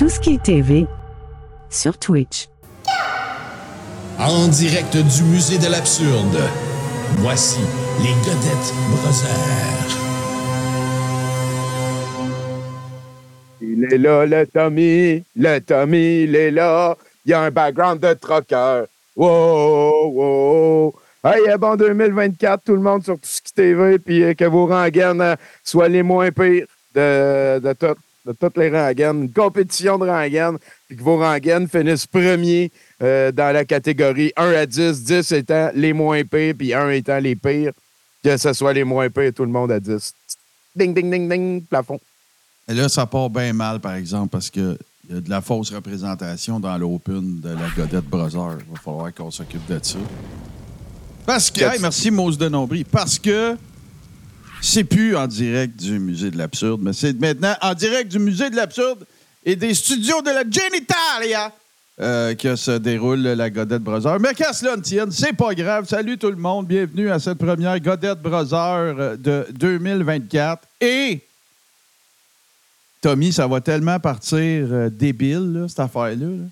Tout ce qui est TV sur Twitch. En direct du musée de l'absurde, voici les Godettes Brothers. Il est là, le Tommy. Le Tommy, il est là. Il y a un background de trucker. Wow, wow. Hey, euh, bon 2024, tout le monde sur tout ce qui TV, puis euh, que vos rengaines euh, soient les moins pires de, de, tout- de toutes les rengaines. Une compétition de rengaines, puis que vos rengaines finissent premiers euh, dans la catégorie 1 à 10, 10 étant les moins pires, puis 1 étant les pires. Que ce soit les moins pires, tout le monde à 10. Ding, ding, ding, ding, plafond. Et là, ça part bien mal, par exemple, parce qu'il y a de la fausse représentation dans l'Open de la Godette Brother. Il va falloir qu'on s'occupe de ça. Parce que, hey, merci Mose de Nombry, parce que c'est plus en direct du Musée de l'Absurde, mais c'est maintenant en direct du Musée de l'Absurde et des studios de la Genitalia euh, que se déroule la Godette Brother. Mais qu'à cela ne tienne, c'est pas grave. Salut tout le monde, bienvenue à cette première Godette Brother euh, de 2024. Et Tommy, ça va tellement partir euh, débile, cette affaire-là. là.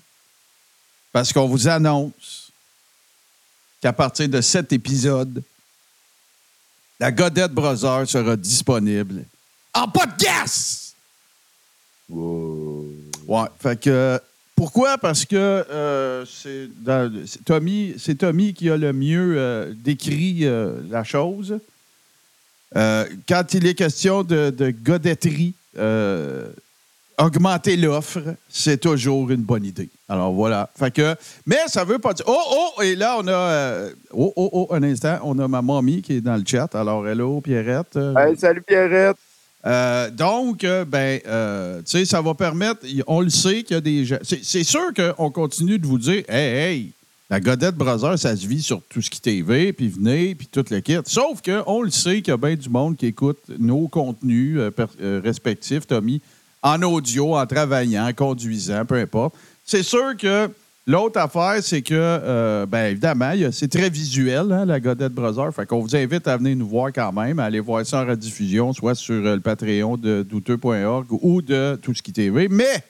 Parce qu'on vous annonce qu'à partir de cet épisode, la Godette Brother sera disponible en podcast! Ouais, fait que. Pourquoi? Parce que euh, c'est Tommy, c'est Tommy qui a le mieux euh, décrit euh, la chose. Quand il est question de, de godetterie, augmenter l'offre, c'est toujours une bonne idée. Alors voilà. Fait que, mais ça veut pas dire. Oh, oh, et là, on a. euh, oh, oh, oh, un instant. On a ma mamie qui est dans le chat. Alors, hello, Pierrette. Euh, Hey, salut Pierrette. euh, donc, euh, ben, euh, tu sais, ça va permettre. y- On le sait qu'il y a des gens. C'est c'est sûr qu'on continue de vous dire, hey, hey, la Godette Brother, ça se vit sur tout ce qui TV, puis venez, puis tout le kit. Sauf qu'on le sait qu'il y a bien du monde qui écoute nos contenus euh, per- euh, respectifs, Tommy, en audio, en travaillant, en conduisant, peu importe. C'est sûr que l'autre affaire, c'est que, euh, ben évidemment, c'est très visuel, hein, la Godette Brother. Fait qu'on vous invite à venir nous voir quand même, à aller voir ça en rediffusion, soit sur euh, le Patreon de douteux.org ou de Tout ce qui. Mais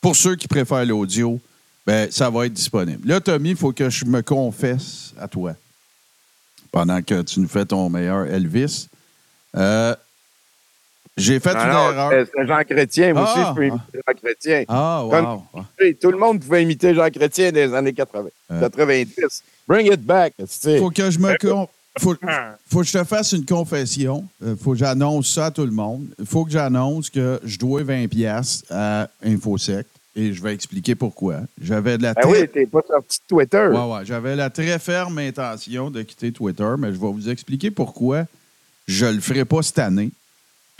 pour ceux qui préfèrent l'audio, ben, ça va être disponible. Là, Tommy, il faut que je me confesse à toi pendant que tu nous fais ton meilleur Elvis. Euh, j'ai fait Non, une non, erreur. c'est- c'est Jean Chrétien. Moi aussi, Ah, je peux imiter Jean Chrétien. Ah, wow. Ah. Hey, Tout le monde pouvait imiter Jean Chrétien des années 80, Euh. 90. Bring it back. tu sais. faut que je me con- faut, faut que je te fasse une confession. Euh, faut que j'annonce ça à tout le monde. Il faut que j'annonce que je dois 20 pièces à Infosec et je vais expliquer pourquoi. J'avais de la Ben très- oui, t'es pas sorti de Twitter. Ouais, ouais, j'avais la très ferme intention de quitter Twitter, mais je vais vous expliquer pourquoi je le ferai pas cette année.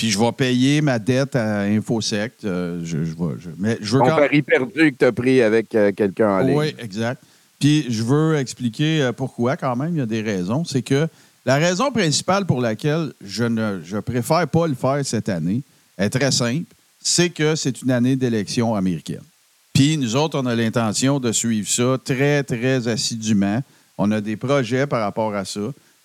Puis je vais payer ma dette à Infosec. Euh, je, je vais- je- mais je veux Ton quand- pari perdu que t'as pris avec euh, quelqu'un en ligne. oui, exact. Puis je veux expliquer euh, pourquoi quand même. Il y a des raisons. C'est que la raison principale pour laquelle je ne je préfère pas le faire cette année est très simple. C'est que c'est une année d'élection américaine. Puis nous autres, on a l'intention de suivre ça très, très assidûment. On a des projets par rapport à ça.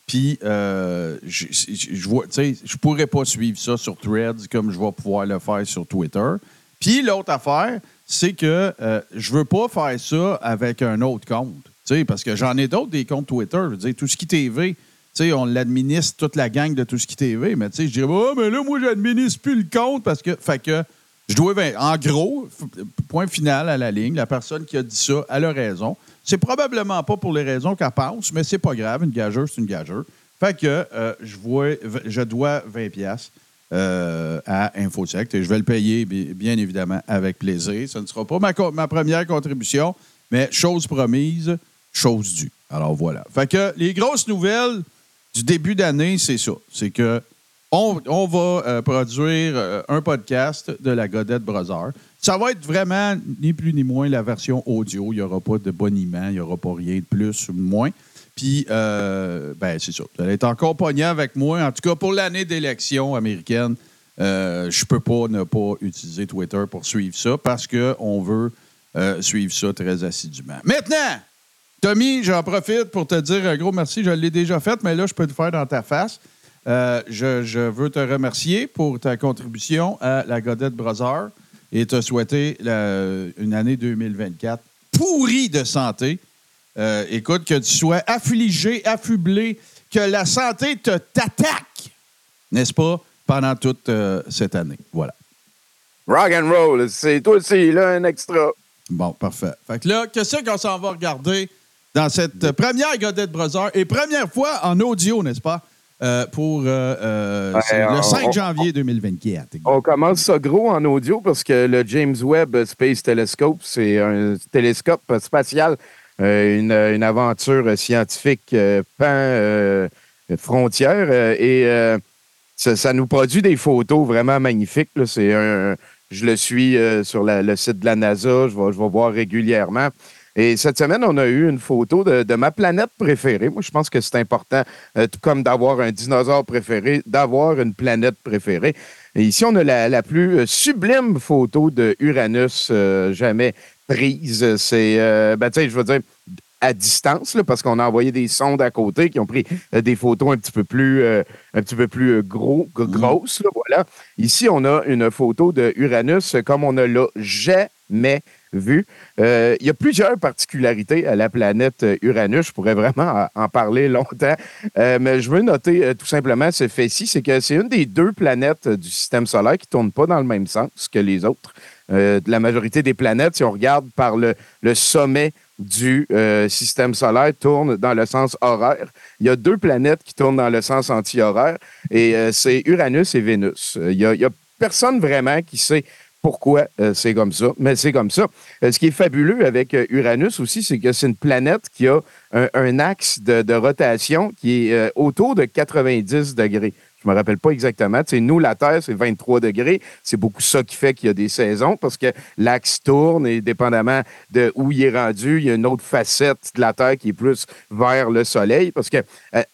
Puis, euh, je, je, pourrais pas suivre ça sur Threads comme je vais pouvoir le faire sur Twitter. Puis, l'autre affaire, c'est que euh, je veux pas faire ça avec un autre compte. Parce que j'en ai d'autres des comptes Twitter. Je veux dire, tout ce qui TV, on l'administre toute la gang de tout ce qui TV. Mais je dirais, oh, mais là, moi, j'administre plus le compte parce que. Que. Je dois. ben, En gros, point final à la ligne, la personne qui a dit ça, elle a raison. C'est probablement pas pour les raisons qu'elle pense, mais c'est pas grave. Une gageure, c'est une gageure. Fait que euh, je, vois, je dois 20$ piastres, euh, à Infosect et je vais le payer, bi- bien évidemment, avec plaisir. Ce ne sera pas ma, ma première contribution, mais chose promise, chose due. Alors voilà. Fait que les grosses nouvelles du début d'année, c'est ça. C'est que on, va euh, produire euh, un podcast de la Godette Brother. Ça va être vraiment ni plus ni moins la version audio. Il n'y aura pas de boniment, il n'y aura pas rien de plus ou de moins. Puis, euh, ben, c'est ça. Vous allez être encore avec moi. En tout cas, pour l'année d'élection américaine, euh, je peux pas ne pas utiliser Twitter pour suivre ça parce qu'on veut euh, suivre ça très assidûment. Maintenant, Tommy, j'en profite pour te dire un gros merci. Je l'ai déjà fait, mais là, je peux te faire dans ta face. Euh, je, je veux te remercier pour ta contribution à la Godette Brother. et te souhaiter la- une année 2024 pourrie de santé. Euh, écoute, que tu sois affligé, affublé, que la santé te t'attaque, n'est-ce pas, pendant toute euh, cette année. Voilà. Rock and roll, c'est toi aussi, là, un extra. Bon, parfait. Fait que là, qu'est-ce qu'on s'en va regarder dans cette première Godette Brother et première fois en audio, n'est-ce pas, euh, pour euh, euh, Ouais, le 5 on- janvier 2024. On commence ça gros en audio parce que le James Webb Space Telescope, c'est un télescope spatial, euh, une, une aventure scientifique pan frontière et ça, ça nous produit des photos vraiment magnifiques. là. C'est un, je le suis sur la- le site de la NASA, je vais, je vais voir régulièrement. Et cette semaine, on a eu une photo de, de ma planète préférée. Moi, je pense que c'est important, euh, tout comme d'avoir un dinosaure préféré, d'avoir une planète préférée. Et ici, on a la, la plus euh, sublime photo de Uranus euh, jamais prise. C'est, euh, ben, tu sais, je veux dire, à distance, là, parce qu'on a envoyé des sondes à côté qui ont pris euh, des photos un petit peu plus, euh, un petit peu plus euh, gros, g- grosses. là, voilà. Ici, on a une photo de Uranus comme on ne l'a jamais vu. Euh, il y a plusieurs particularités à la planète euh, Uranus. Je pourrais vraiment en parler longtemps, Euh, mais je veux noter tout simplement ce fait-ci, c'est que c'est une des deux planètes du système solaire qui ne tourne pas dans le même sens que les autres. La majorité des planètes, si on regarde par le, sommet du système solaire, tourne dans le sens horaire. Il y a deux planètes qui tournent dans le sens anti-horaire, et c'est Uranus et Vénus. Il y a, il y a personne vraiment qui sait pourquoi euh, c'est comme ça, mais c'est comme ça. Euh, ce qui est fabuleux avec euh, Uranus aussi, c'est que c'est une planète qui a un, axe de, rotation qui est autour de 90 degrés. Je me rappelle pas exactement. Tu sais, nous, la Terre, c'est 23 degrés. C'est beaucoup ça qui fait qu'il y a des saisons parce que l'axe tourne et dépendamment de où il est rendu, il y a une autre facette de la Terre qui est plus vers le Soleil. Parce que,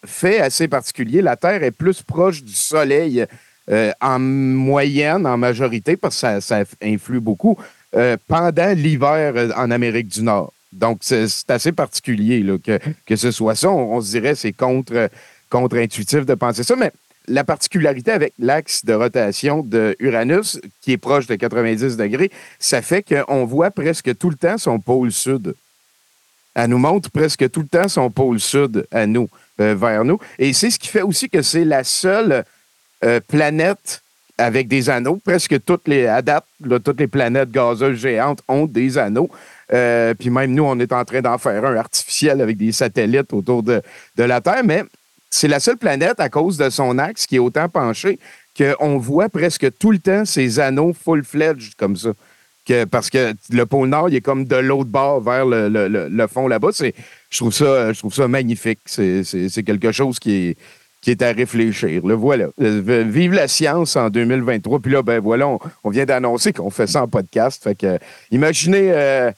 fait assez particulier, la Terre est plus proche du Soleil euh, en moyenne, en majorité, parce que ça, influe beaucoup, euh, pendant l'hiver euh, en Amérique du Nord. Donc, c'est assez particulier que, que ce soit ça. On, se dirait c'est contre, contre-intuitif de penser ça, mais la particularité avec l'axe de rotation de Uranus, qui est proche de 90 degrés, ça fait qu'on voit presque tout le temps son pôle sud. Elle nous montre presque tout le temps son pôle sud à nous, vers nous. Et c'est ce qui fait aussi que c'est la seule euh, planète avec des anneaux. Presque toutes les, à date, là, toutes les planètes gazeuses géantes ont des anneaux. Euh, puis même nous, on est en train d'en faire un artificiel avec des satellites autour de, de la Terre. Mais c'est la seule planète à cause de son axe qui est autant penché qu'on voit presque tout le temps ces anneaux full-fledged comme ça. Que, parce que le pôle Nord, il est comme de l'autre bord vers le, le- le- fond là-bas. Je trouve ça, je trouve ça magnifique. C'est quelque chose qui est, qui est à réfléchir. Le voilà. Euh, Vive la science en 2023. Puis là, ben voilà, on, on vient d'annoncer qu'on fait ça en podcast. Fait que, imaginez euh,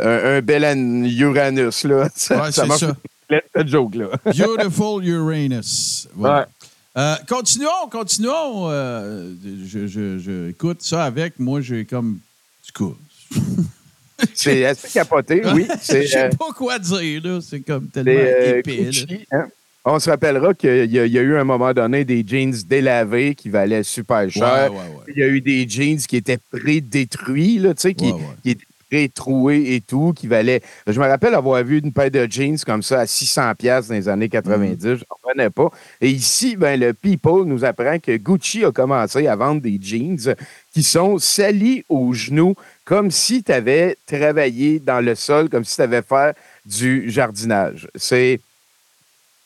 un, un bel an- Uranus. Là. Ça, Ouais, ça c'est marche ça. cette joke-là. Beautiful Uranus. Voilà. Ouais. Euh, continuons, continuons. euh, je, je- je- écoute ça avec. Moi, j'ai comme. Du coup. C'est assez capoté, oui. Je sais euh, pas quoi dire, là. C'est comme tellement euh, épais. là. Hein? On se rappellera qu'il y, a- il y a eu à un moment donné des jeans délavés qui valaient super cher. ouais, ouais. Il y a eu des jeans qui étaient pré-détruits, là, tu sais, qui, étaient pré-troués et tout, qui valaient. Je me rappelle avoir vu une paire de jeans comme ça à 600 pièces dans les années 90. Je n'en connais pas. Et ici, ben, le People nous apprend que Gucci a commencé à vendre des jeans qui sont salis aux genoux, comme si tu avais travaillé dans le sol, comme si tu avais fait du jardinage. C'est.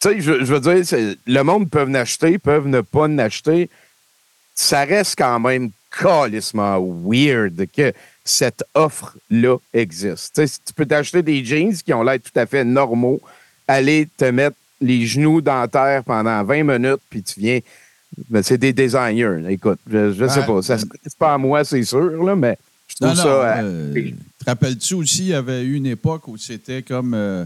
Tu sais, je, je veux dire, c'est- le monde peut en acheter, peuvent ne pas en acheter. Ça reste quand même calissement weird que cette offre-là existe. Tu sais, si tu peux t'acheter des jeans qui ont l'air tout à fait normaux, aller te mettre les genoux dans la terre pendant 20 minutes, puis tu viens. Ben, c'est des designers. Écoute, je, je sais pas. Ça se passe pas à moi, c'est sûr, là, mais je trouve Non, non, ça. euh, euh, te rappelles-tu aussi, il y avait eu une époque où c'était comme. euh,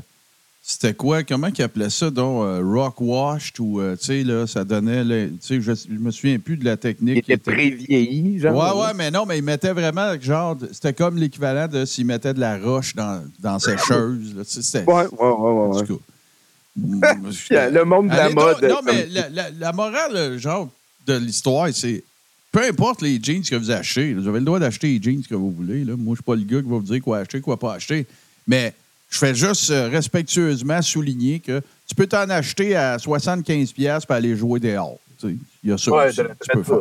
c'était quoi? Comment qu'ils appelaient ça? Donc, euh, rock washed ou, euh, tu sais, là, ça donnait. sais, je, je me souviens plus de la il technique. était qui était- pré-vieilli, genre. Ouais, ouais, mais non, mais ils mettaient vraiment, genre, c'était comme l'équivalent de s'ils mettaient de la roche dans, dans sécheuse. là. Tu sais, C'était. Ouais, ouais, ouais, ouais, cas. Le monde de la Allez, mode. Non, mais la, la- la morale, genre, de l'histoire, c'est peu importe les jeans que vous achetez, là, vous avez le droit d'acheter les jeans que vous voulez. Là. Moi, je suis pas le gars qui va vous dire quoi acheter, quoi pas acheter. Mais je fais juste euh, respectueusement souligner que tu peux t'en acheter à 75$ pour aller jouer dehors. Il y a ça Ouais, aussi. tu peux faire.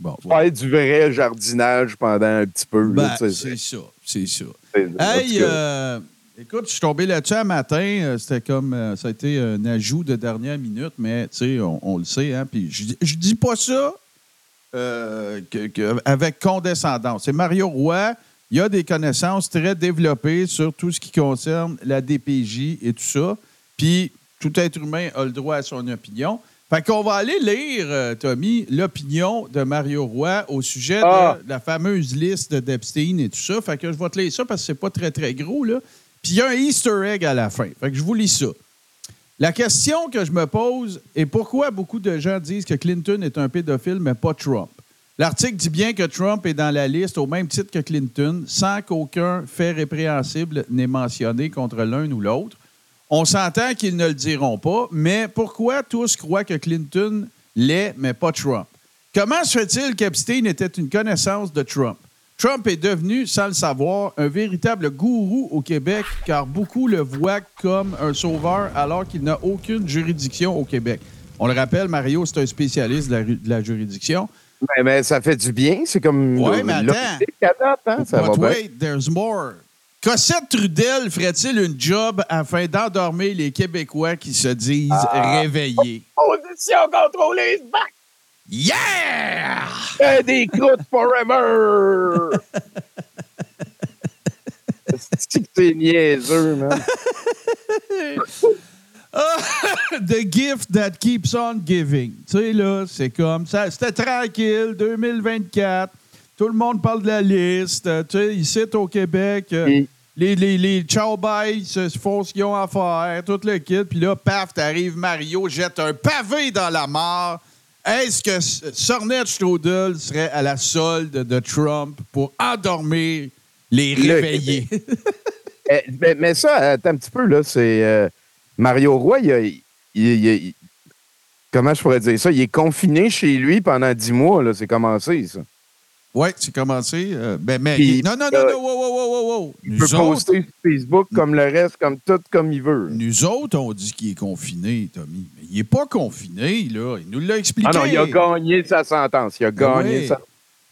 bon, du vrai jardinage pendant un petit peu. Ben, c'est ça, c'est ça. Hey, euh, écoute, je suis tombé là-dessus un matin. euh, C'était comme, ça a été un ajout de dernière minute, mais tu sais, on, on le sait. Hein, puis je, je dis pas ça euh, que- que- avec condescendance. C'est Mario Roy. Il a des connaissances très développées sur tout ce qui concerne la DPJ et tout ça. Puis tout être humain a le droit à son opinion. Fait qu'on va aller lire, euh, Tommy, l'opinion de Mario Roy au sujet Ah. de la fameuse liste d'Epstein et tout ça. Fait que je vais te lire ça parce que c'est pas très, très gros, là. Puis il y a un Easter egg à la fin. Fait que je vous lis ça. La question que je me pose est pourquoi beaucoup de gens disent que Clinton est un pédophile, mais pas Trump? L'article dit bien que Trump est dans la liste au même titre que Clinton, sans qu'aucun fait répréhensible n'ait mentionné contre l'un ou l'autre. On s'entend qu'ils ne le diront pas, mais pourquoi tous croient que Clinton l'est, mais pas Trump? Comment se fait-il qu'Epstein était une connaissance de Trump? Trump est devenu, sans le savoir, un véritable gourou au Québec, car beaucoup le voient comme un sauveur alors qu'il n'a aucune juridiction au Québec. On le rappelle, Mario, c'est un spécialiste de la juridiction. Mais, mais ça fait du bien. C'est comme. Ouais, mais attends. date, hein, ça But va bien. wait, there's more. Cossette Trudel ferait-il une job afin d'endormir les Québécois qui se disent Ah. réveillés? Position contrôlée, back! Yeah! Euh, des croûtes forever! C'est niaiseux, man. The gift that keeps on giving. Tu sais, là, c'est comme ça. C'était tranquille, 2024. Tout le monde parle de la liste. Euh, Tu sais, ici au Québec, euh, Mm. les, les, les chow boys se font ce qu'ils ont à faire, tout le kit. Puis là, paf, t'arrives, Mario jette un pavé dans la mare. Est-ce que Sornet Strudel serait à la solde de Trump pour endormir les Le réveillés? Eh, mais, mais ça, attends un petit peu, là, c'est. euh, Mario Roy, il, a- il- il- il- Comment je pourrais dire ça? Il est confiné chez lui pendant dix mois, là. C'est commencé, ça. Oui, c'est commencé. euh, ben, mais, Puis, non, non, non, non, wow, wow, wow, wow, wow. Il Nous peut autres, poster sur Facebook comme le reste, comme tout, comme il veut. nous autres, on dit qu'il est confiné, Tommy. Mais il n'est pas confiné, là. Il nous l'a expliqué. Ah non, il a gagné sa sentence. Il a gagné oui. sa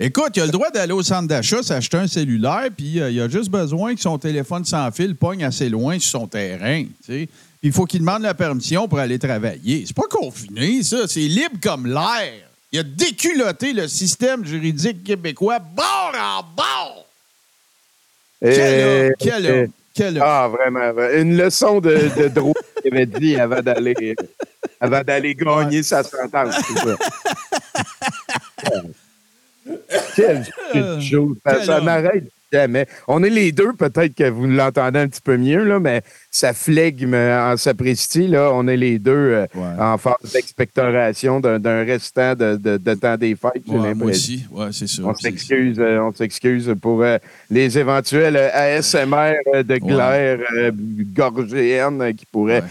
Écoute, il a le droit d'aller au centre d'achat, s'acheter un cellulaire, puis euh, il a juste besoin que son téléphone sans fil pogne assez loin sur son terrain. Puis il faut qu'il demande la permission pour aller travailler. C'est pas confiné, ça. C'est libre comme l'air. Il a déculotté le système juridique québécois bord en bord. Quel homme, quel homme, quel homme. Ah, vraiment. vraiment. Une leçon de, de drôle qu'il avait dit avant d'aller avant d'aller gagner sa sentence. Quelle petite chose. Ça, ça homme. n'arrête jamais. On est les deux, peut-être que vous l'entendez un petit peu mieux, là, mais ça flegme en sapristi. Là. On est les deux euh, Ouais. en phase d'expectoration d'un restant de, de- de temps des fêtes. Ouais, moi aussi. Ouais, c'est ça. On s'excuse, euh, on s'excuse pour euh, les éventuels ASMR de glaire gorgéenne qui pourraient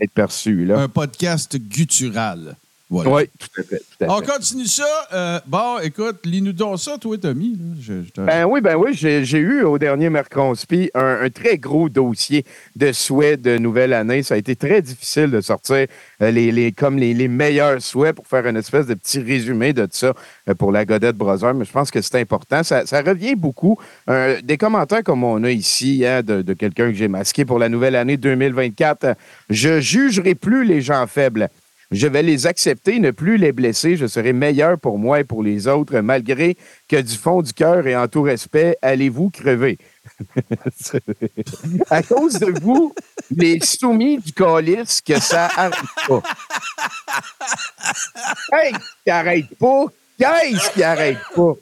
être perçus. Là. Un podcast guttural. Voilà. Oui, tout à fait. tout à On fait. continue ça. Euh, bon, écoute, lis-nous donc ça, toi, Tommy. Je- je Ben oui, ben oui, j'ai eu au dernier Mercronspi un, un très gros dossier de souhaits de nouvelle année. Ça a été très difficile de sortir euh, les, les, comme les, les meilleurs souhaits pour faire une espèce de petit résumé de ça euh, pour la Godette Brother, mais je pense que c'est important. Ça, ça revient beaucoup. Euh, des commentaires comme on a ici hein, de, de quelqu'un que j'ai masqué pour la nouvelle année 2024. euh, Je jugerai plus les gens faibles. Je vais les accepter, ne plus les blesser. Je serai meilleur pour moi et pour les autres, malgré que du fond du cœur et en tout respect, allez-vous crever? à cause de vous, les soumis du calice, que ça arrête pas. Hey, qui arrête pas? Qu'est-ce qui arrête pas?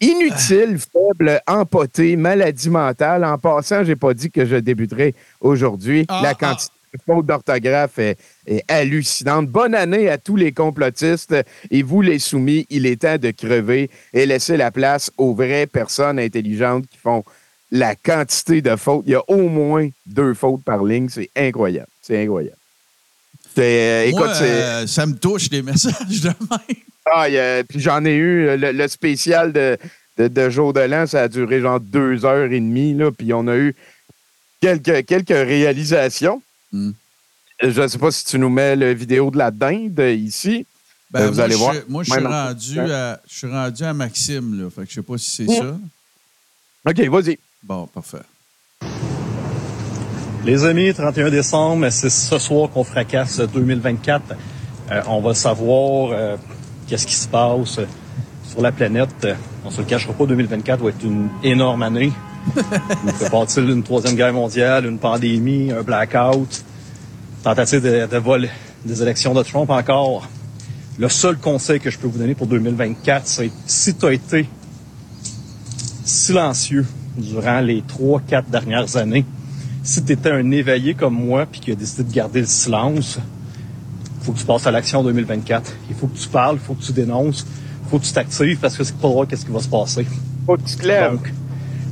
Inutile, faible, empoté, maladie mentale. En passant, j'ai pas dit que je débuterai aujourd'hui. Ah, La quantité de fautes d'orthographe est, est hallucinante. Bonne année à tous les complotistes et vous, les soumis, il est temps de crever et laisser la place aux vraies personnes intelligentes qui font la quantité de fautes. Il y a au moins deux fautes par ligne. C'est incroyable. C'est incroyable. Euh, écoute, Moi, euh, ça me touche, les messages de même. Ah, a- puis j'en ai eu, le, le spécial de, de, de jour de l'an, ça a duré genre deux heures et demie, là, puis on a eu quelques, quelques réalisations. Hmm. Je ne sais pas si tu nous mets la vidéo de la dinde euh, ici. Ben, Euh, vous moi, allez je, voir. Moi, je suis, rendu à, je suis rendu à Maxime, là. Fait que je sais pas si c'est ça. OK, vas-y. Bon, parfait. Les amis, 31 décembre, c'est ce soir qu'on fracasse 2024. Euh, on va savoir euh, qu'est-ce qui se passe sur la planète. Euh, On se le cachera pas, 2024 va être une énorme année. Il peut partir une troisième guerre mondiale, une pandémie, un blackout, tentative de, de vol des élections de Trump encore. Le seul conseil que je peux vous donner pour 2024, c'est si tu as été silencieux durant les trois, quatre dernières années, si tu étais un éveillé comme moi puis qui a décidé de garder le silence, il faut que tu passes à l'action en 2024. Il faut que tu parles, il faut que tu dénonces, il faut que tu t'actives parce que c'est pas droit qu'est-ce qui va se passer. Faut que tu te lèves. Donc,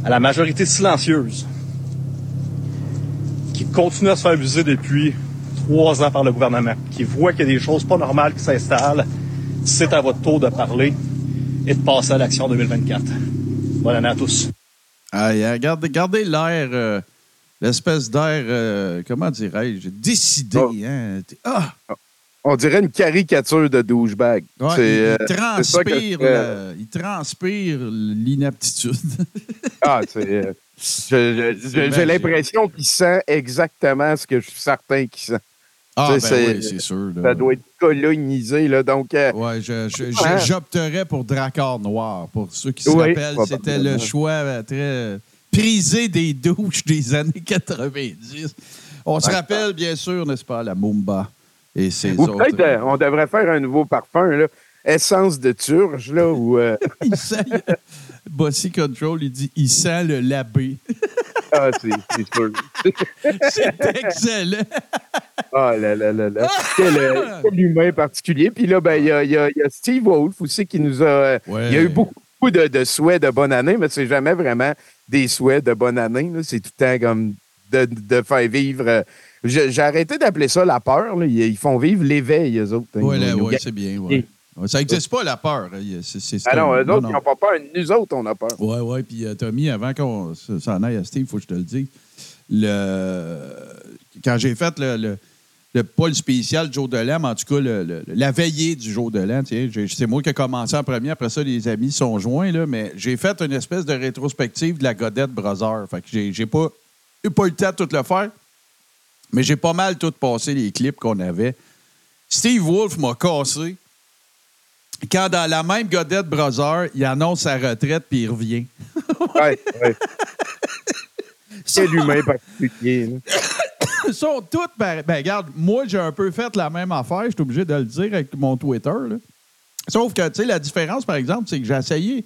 à la majorité silencieuse qui continue à se faire abuser depuis trois ans par le gouvernement, qui voit qu'il y a des choses pas normales qui s'installent, c'est à votre tour de parler et de passer à l'action en 2024. Bonne année à tous. Ah, regardez, regardez l'air, euh, l'espèce d'air, euh, comment dirais-je, décidé. Oh. Hein? Ah! On dirait une caricature de douchebag. Ouais, il, euh, il transpire, il transpire l'inaptitude. Ah, c'est. euh, J'ai l'impression qu'il sent exactement ce que je suis certain qu'il sent. ah, ben c'est- oui, sûr. là. Ça doit être colonisé, là. Donc, euh, Ouais, j'opterais pour Dracard Noir. Pour ceux qui se Oui, rappellent, c'était le choix très prisé des douches des années 90. On se rappelle, bien sûr, n'est-ce pas, la Mumba et ses ou autres. peut-être euh, on devrait faire un nouveau parfum, là. Essence de turge, là, ou. euh, il sent, Bossy Control, il dit il sent le labé. ah, c'est sûr. C'est excellent. Ah là là là là. Quel, euh, quel humain particulier. Puis là, ben, il y, a, il y a- il y a Steve Wolf aussi qui nous a. Ouais. Il y a eu beaucoup, beaucoup de, de souhaits de bonne année, mais c'est jamais vraiment des souhaits de bonne année. C'est tout le temps comme de, de faire vivre. J'ai arrêté d'appeler ça la peur. là. Ils, font vivre l'éveil, eux autres. Oui, ils- ouais, c'est bien. Ouais. Ça n'existe pas, la peur. C'est- c'est Ah non, un- eux autres, ils n'ont pas peur. Nous autres, on a peur. Oui, oui. Puis, euh, Tommy, avant qu'on s'en aille à Steve, il faut que je te le dise. Le... Quand j'ai fait le, le, le- pas le spécial Joe de en tout cas, le- la veillée du Jour de c'est moi qui ai commencé en premier. Après ça, les amis sont joints, là, mais j'ai fait une espèce de rétrospective de la Godette Brother. Fait que j'ai, pas, j'ai pas eu le temps de tout le faire, mais j'ai pas mal tout passé les clips qu'on avait. Steve Wolf m'a cassé quand dans la même Godette Brother, il annonce sa retraite puis il revient. Ouais, ouais. Quel humain particulier. Ils sont toutes. Ben, regarde, moi, j'ai un peu fait la même affaire. Je suis obligé de le dire avec mon Twitter. là. Sauf que, tu sais, la différence, par exemple, c'est que j'ai essayé.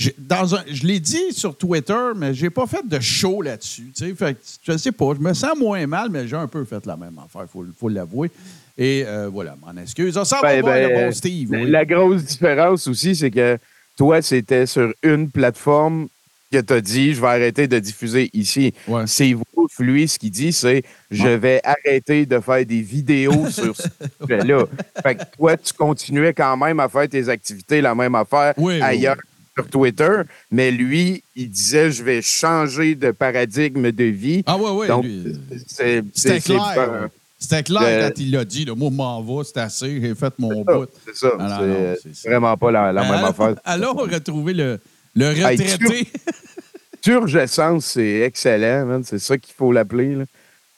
J'ai- Dans un, je l'ai dit sur Twitter, mais j'ai pas fait de show là-dessus. tu sais. Fait que, je sais pas, je me sens moins mal, mais j'ai un peu fait la même affaire, il faut, faut l'avouer. Et euh, voilà, m'en excuse. On s'en va Ben, ben, le bon Steve. La- oui. La grosse différence aussi, c'est que toi, c'était sur une plateforme que tu as dit, je vais arrêter de diffuser ici. Ouais. C'est Wolf, lui, ce qu'il dit, c'est je vais arrêter de faire des vidéos sur ce sujet-là. Fait que toi, tu continuais quand même à faire tes activités, la même affaire Oui, oui, ailleurs sur Twitter, mais lui, il disait je vais changer de paradigme de vie. Ah, ouais, ouais. Donc, lui, c'est C'était c'est- c'est clair. C'était clair Euh, quand il l'a dit. Le mot m'en va, c'est assez, j'ai fait mon bout. C'est ça. Ah, non, c'est non, c'est ça. vraiment pas la, la même affaire. allons retrouver le, le Hey, retraité. Turgescence, c'est excellent, man. C'est ça qu'il faut l'appeler. là.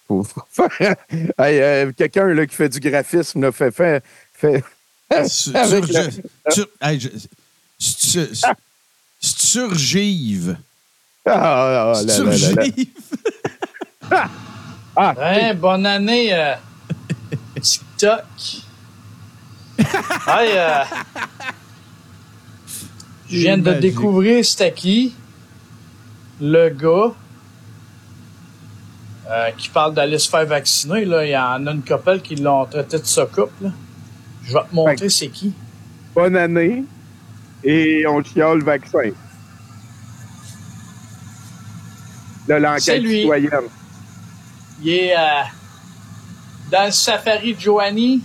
Faut, faut faire. Hey, euh, Quelqu'un là, qui fait du graphisme là, fait, fait, fait- Sur- Avec sur- sur- hey, je- Surgive. Ah, ah, ah. Hein, bonne année, euh, TikTok. Hey, euh, je viens de découvrir c'était qui. Le gars euh, qui parle d'aller se faire vacciner. Là. Il y en a une couple qui l'ont traité de sa coupe. Là. Je vais te montrer c'est qui. Bonne année. Et on chiale le vaccin. Là, C'est l'enquête lui. citoyenne. Il est euh, dans le safari de Joanie.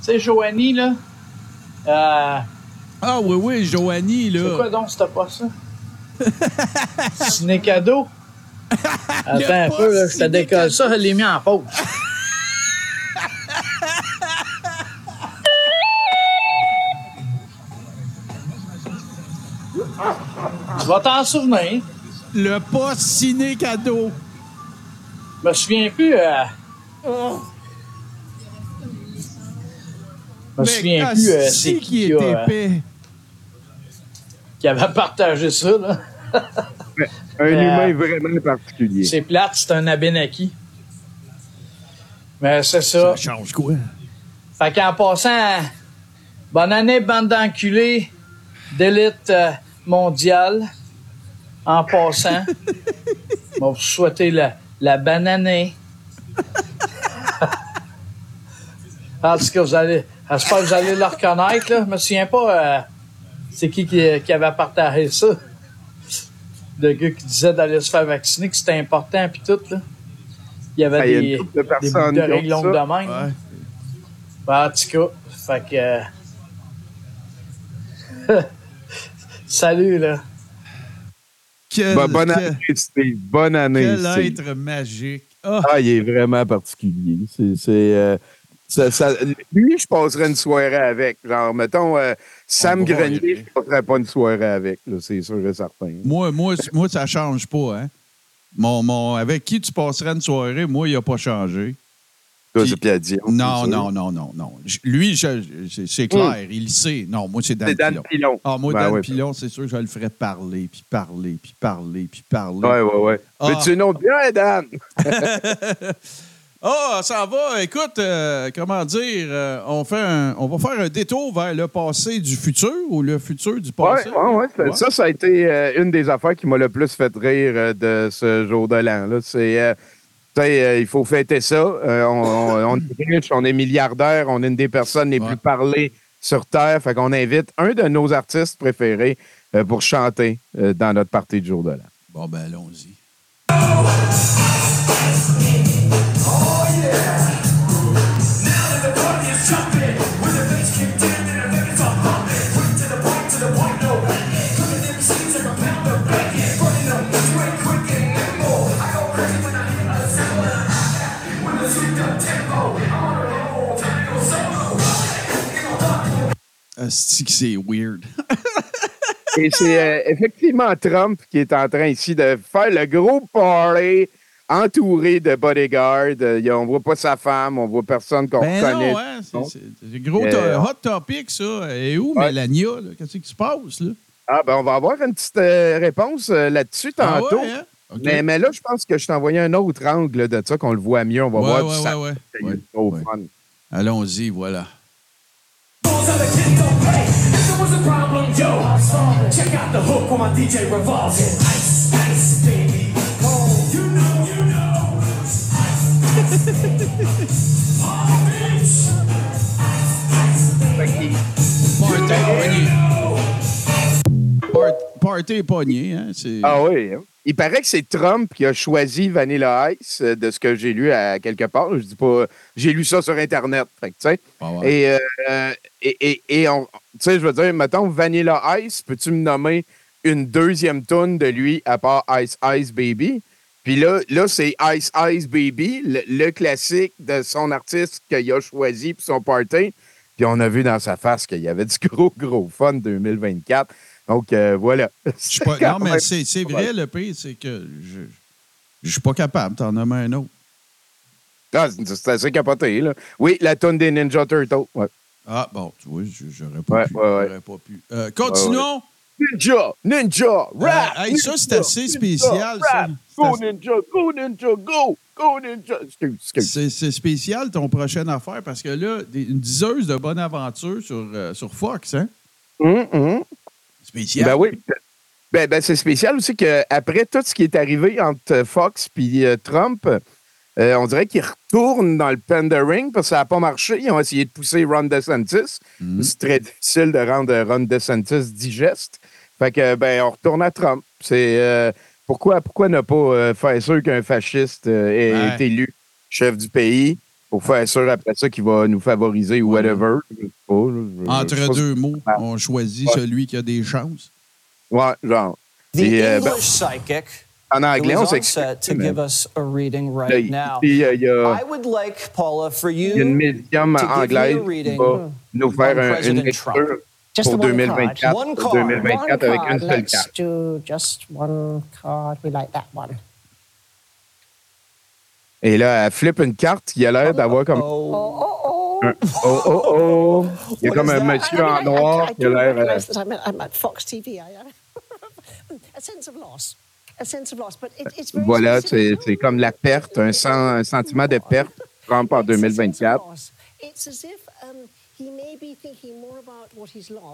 Tu sais, Joanie, là, Euh, Ah oui, oui, Joanie, c'est quoi là. donc, c'était pas ça? Ciné cadeau? Attends un peu, là, je te décolle ça, je l'ai mis en pause. Vas t'en souvenir. Le pas ciné cadeau. Je me souviens plus. euh, Je me souviens plus euh, c'est qui qui, est qui, a, euh, épais. qui avait partagé ça. Là. Un Euh, humain vraiment particulier. C'est plate, c'est un Abenaki. Mais c'est ça. Ça change quoi? Fait qu'en passant, bonne année, bande d'enculés d'élite euh, mondiale. En passant, je vais vous souhaiter la, la bonne année. en tout cas, vous allez, j'espère que vous allez le reconnaître. Là. Je me souviens pas euh, c'est qui, qui qui avait partagé ça. Le gars qui disait d'aller se faire vacciner, que c'était important, puis tout. Là. Il y avait Ah, y des, de des bouts de règles longues de même. Ouais. Ben, en tout cas, fait que. euh, Salut, là. Quel, Bah, bonne quel- année, Steve. Bonne année, quel Steve. être magique. Ah, Ah, il est vraiment particulier. C'est. c'est, euh, ça- ça- lui, je passerais une soirée avec. Genre, mettons, euh, Sam Grenier, je passerais pas une soirée avec, là, c'est sûr et certain. moi, moi, moi, ça change pas, hein. Mon, mon, avec qui tu passerais une soirée, moi, il n'a pas changé. Toi, Puis- c'est Pierre Dion, Non, non, non, non, non. Je- Lui, je- je- c'est clair, il sait. Non, moi, c'est Dan C'est Dan Pilon. Pilon. Ah, moi, Ben Dan ouais. Pilon, c'est sûr que je le ferais parler, puis parler, puis parler, puis parler. Ouais, ouais. Ah. Veux-tu une autre bière, Dan? Ah, ça va. Écoute, euh, comment dire, euh, on, fait un- on va faire un détour vers le passé du futur ou le futur du passé? ouais, ouais. ça- Ouais. Ça, ça a été euh, une des affaires qui m'a le plus fait rire de ce jour de l'an. là. C'est. Euh, il faut fêter ça. Euh, on, on- on est riche, on est milliardaire, on est une des personnes les Ouais. plus parlées sur Terre. Fait qu'on invite un de nos artistes préférés euh, pour chanter euh, dans notre partie du jour de l'an. Bon, ben, allons-y. Asti que c'est weird. Et c'est euh, effectivement Trump qui est en train ici de faire le gros party entouré de bodyguards. Euh, on voit pas sa femme, on voit personne qu'on Ben reconnaît. non, hein, c'est- c'est gros Euh, hot topic, ça. Et où, Ouais. Mélania? là? Qu'est-ce qui se passe, là? Ah, ben on va avoir une petite euh, réponse euh, là-dessus Ah tantôt. ouais, hein? Mais, mais là, je pense que je t'ai envoyé un autre angle de ça, qu'on le voit mieux. On va Ouais, voir ouais, du sang. ouais, ouais. C'est Ouais, trop ouais. fun. Allons-y, voilà. Check out the hook on my DJ revolves it. Ice, ice, baby. Oh, you know, you know. Ice, ice, baby. Oh, bitch. Party pogné. Part- Party pogné, hein? Ah oui. hein. Il paraît que c'est Trump qui a choisi Vanilla Ice, euh, de ce que j'ai lu à quelque part. Je dis pas. J'ai lu ça sur Internet. Fait que, tu sais. Ah ouais. Et, euh, et, et, et tu sais, je veux dire, mettons, Vanilla Ice, peux-tu me nommer une deuxième tune de lui à part Ice Ice Baby? Puis là, là c'est Ice Ice Baby, le, le classique de son artiste qu'il a choisi pour son party. Puis on a vu dans sa face qu'il y avait du gros, gros fun 2024. Donc, euh, voilà. Je pas- Non, mais c'est, c'est vrai, le pire, c'est que je je suis pas capable d'en nommer un autre. Ah, c'est assez capoté, là. Oui, la tune des Ninja Turtles. Ouais. Ah, bon, tu vois, je- j'aurais pas Ouais, ouais, pas pu. Euh, continuons. Ninja! Ninja! Rap! Euh, hey, ça, c'est assez ninja, spécial, ça. rap, Go Ninja! Go Ninja! Go! Go Ninja! C'est, spécial ton prochaine affaire parce que là, une diseuse de bonne aventure sur, euh, sur Fox, hein? Hum. Spécial. Ben oui. Ben, ben, c'est spécial aussi qu'après tout ce qui est arrivé entre Fox et Trump, euh, on dirait qu'ils retournent dans le pandering parce que ça n'a pas marché. Ils ont essayé de pousser Ron DeSantis. Mhm. C'est très difficile de rendre Ron DeSantis digeste. Fait que, ben, on retourne à Trump. C'est euh, pourquoi, pourquoi ne pas euh, faire sûr qu'un fasciste euh, Ouais. été élu chef du pays? Pour faire sûr après ça qu'il va nous favoriser ou whatever. Je sais pas. Je- je Entre pas deux mots, on choisit Ouais. celui qui a des chances. Ouais, genre. The Et, euh, ben, English psychic en anglais, on is on s'excuse. set to mais give us a reading là, right il- euh, il y a, I would like, Paula, for il y a une you médium to give me a anglaise qui reading va nous faire un- une lecture pour the one 2024, card. One pour card. 2024 One avec une seule carte. do just one card. We like that one. Et là, elle flippe une carte. Il a l'air d'avoir comme. Oh, Oh, oh, oh. Oh, oh. Il y a comme un monsieur en noir qui a l'air. euh, recognise that I'm at, I'm at Fox TV. I, uh, a sense of loss. A sense of loss. But it, it's very Voilà, c'est comme la perte, un, sen- un sentiment de perte. Trump en It's a sense of 2024. loss. It's as if, um,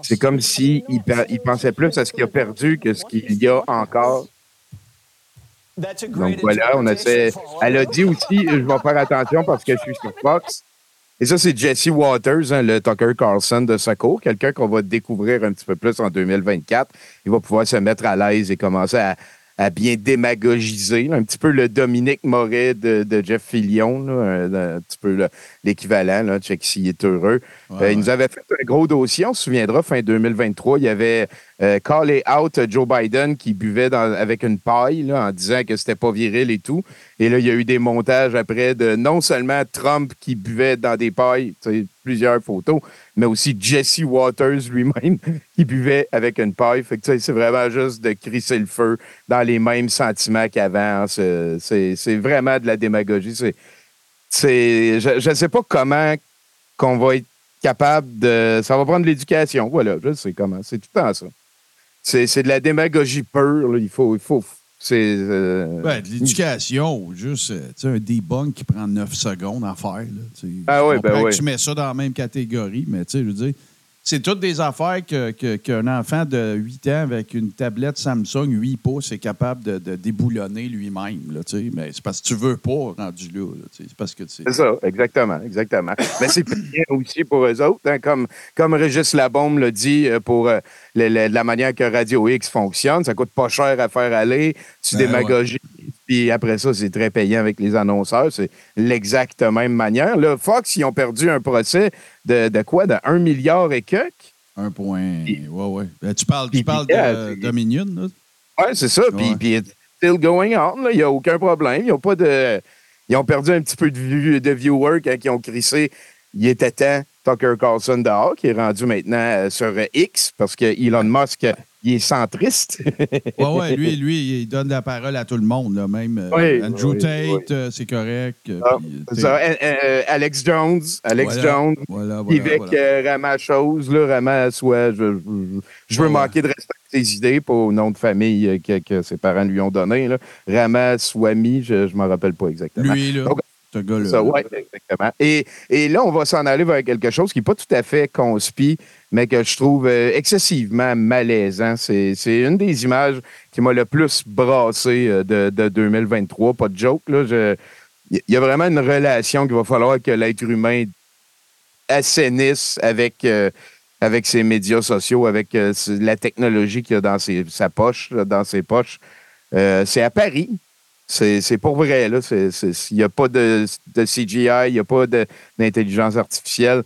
C'est comme and si il, il pensait plus à ce qu'il a perdu que ce qu'il y a encore. That's a Donc great voilà, on essaie. interpretation, Paula. Elle a dit aussi, je vais faire attention parce que je suis sur Fox. Et ça, c'est Jesse Waters, hein, le Tucker Carlson de Secours, quelqu'un qu'on va découvrir un petit peu plus en 2024. Il va pouvoir se mettre à l'aise et commencer à, à bien démagogiser, là, un petit peu le Dominique Moret de, de Jeff Fillion, là, un, un petit peu l'équivalent, là, check s'il est heureux. Ouais, Euh, il ouais. nous avait fait un gros dossier, on se souviendra, fin 2023, il y avait euh, callé out Joe Biden qui buvait avec une paille en disant que c'était pas viril et tout. Et là, il y a eu des montages après de non seulement Trump qui buvait dans des pailles, plusieurs photos, mais aussi Jesse Waters lui-même qui buvait avec une paille. Fait que c'est vraiment juste de crisser le feu dans les mêmes sentiments qu'avant. hein. C'est- vraiment de la démagogie. C'est c'est je ne sais pas comment qu'on va être capable de. Ça va prendre l'éducation. Voilà, je sais comment. C'est tout le temps ça. C'est c'est de la démagogie pure. là. Il faut. Il faut c'est. euh, de l'éducation, juste euh, tu sais, un debunk qui prend 9 secondes à faire. Là. Ah comprends ben ouais. Tu mets ça dans la même catégorie, mais tu sais, je veux dire, c'est toutes des affaires que- que- qu'un enfant de 8 ans avec une tablette Samsung 8 pouces est capable de, de déboulonner lui-même. Mais c'est parce que tu veux pas rendu là. c'est parce que. C'est ça, exactement, exactement. Mais c'est plus bien aussi pour eux autres, hein, comme, comme Régis Labombe l'a dit, euh, pour euh, le- le- la manière que Radio X fonctionne. Ça coûte pas cher à faire aller, tu Ben démagogies, puis après ça, c'est très payant avec les annonceurs. C'est l'exacte même manière. Là, Fox, ils ont perdu un procès de, de quoi? De 1 milliard et quelques? Un point. Ouais, ouais. Ben, tu parles, tu parles de euh, c'est- Dominion, là? Oui, c'est ça. Puis, Ouais. puis it's still going on. là. Il n'y a aucun problème. Ils ont pas de. Ils ont perdu un petit peu de, view- de viewers quand ils ont crissé. Il était temps Tucker Carlson dehors, qui est rendu maintenant euh, sur euh, X, parce que Elon Musk, il est centriste. Oui, oui, lui, lui, il donne la parole à tout le monde, là, même euh, Oui, Andrew oui, Tate, oui. euh, c'est correct. euh, Ah, puis, ça. Euh, Alex Jones. Alex voilà, Jones. Voilà, voilà, euh, Ramachose, là, Rama, soit je, je, je veux Ouais, manquer de respecter ses idées, pas au nom de famille que, que ses parents lui ont donné. Là. Rama Swami, je ne m'en rappelle pas exactement. Lui, là, Donc, ce gars-là. Ça, ouais, exactement. Et, et là, on va s'en aller vers quelque chose qui n'est pas tout à fait conspi, mais que je trouve euh, excessivement malaisant. C'est une des images qui m'a le plus brassé euh, de, de 2023. Pas de joke. là. Je- Il y a vraiment une relation qu'il va falloir que l'être humain assainisse avec, euh, avec ses médias sociaux, avec euh, la technologie qu'il a dans ses, sa poche, dans ses poches. Euh, c'est à Paris. C'est pour vrai. là. Il n'y a pas de, de CGI, il n'y a pas d'intelligence artificielle.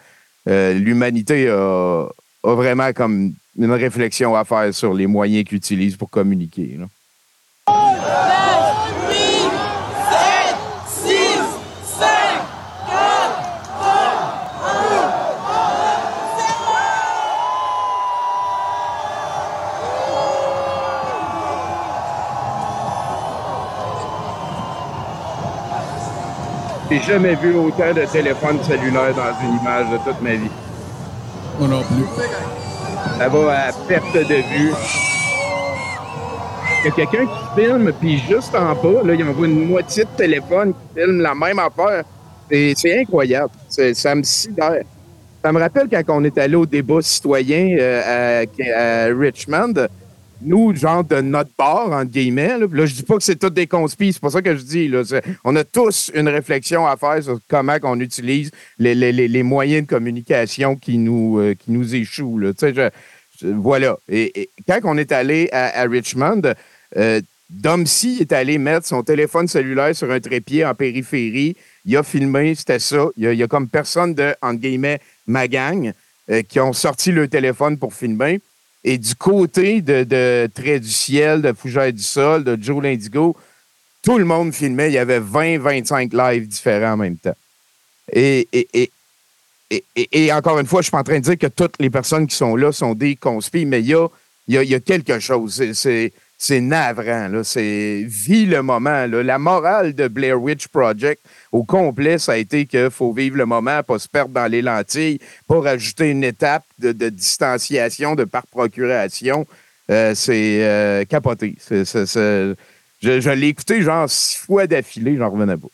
Euh, L'humanité a, a vraiment comme une réflexion à faire sur les moyens qu'ils utilisent pour communiquer. là. J'ai jamais vu autant de téléphones cellulaires dans une image de toute ma vie. Moi non plus. Ça va à perte de vue. Il y a quelqu'un qui filme, puis juste en bas, là, il envoie une moitié de téléphone qui filme la même affaire. C'est incroyable. Ça me sidère. Ça me rappelle quand on est allé au débat citoyen euh, à, à Richmond, nous, genre de notre bar, entre guillemets, là, là je dis pas que c'est toutes des conspires, c'est pas ça que je dis. Là, on a tous une réflexion à faire sur comment on utilise les, les- les- les moyens de communication qui nous, euh, qui nous échouent. Là. Je- voilà. Et, quand on est allé à, Richmond, euh, Dom est allé mettre son téléphone cellulaire sur un trépied en périphérie il a filmé, c'était ça. Il y a, il y a comme personne de, entre guillemets, ma gang euh, qui ont sorti le téléphone pour filmer. Et du côté de, de Trait du ciel, de Fougère du sol, de Joe Lindigo, tout le monde filmait. Il y avait 20-25 lives différents en même temps. Et, et, et, et, encore une fois, je suis pas en train de dire que toutes les personnes qui sont là sont des conspires, mais il y a, y a quelque chose. C'est- C'est, navrant. C'est vis le moment. La morale de Blair Witch Project au complet, ça a été qu'il faut vivre le moment, pas se perdre dans les lentilles, pas rajouter une étape de, distanciation de par procuration. Euh, c'est euh, capoté. Je, je l'ai écouté genre six fois d'affilée, j'en revenais pas.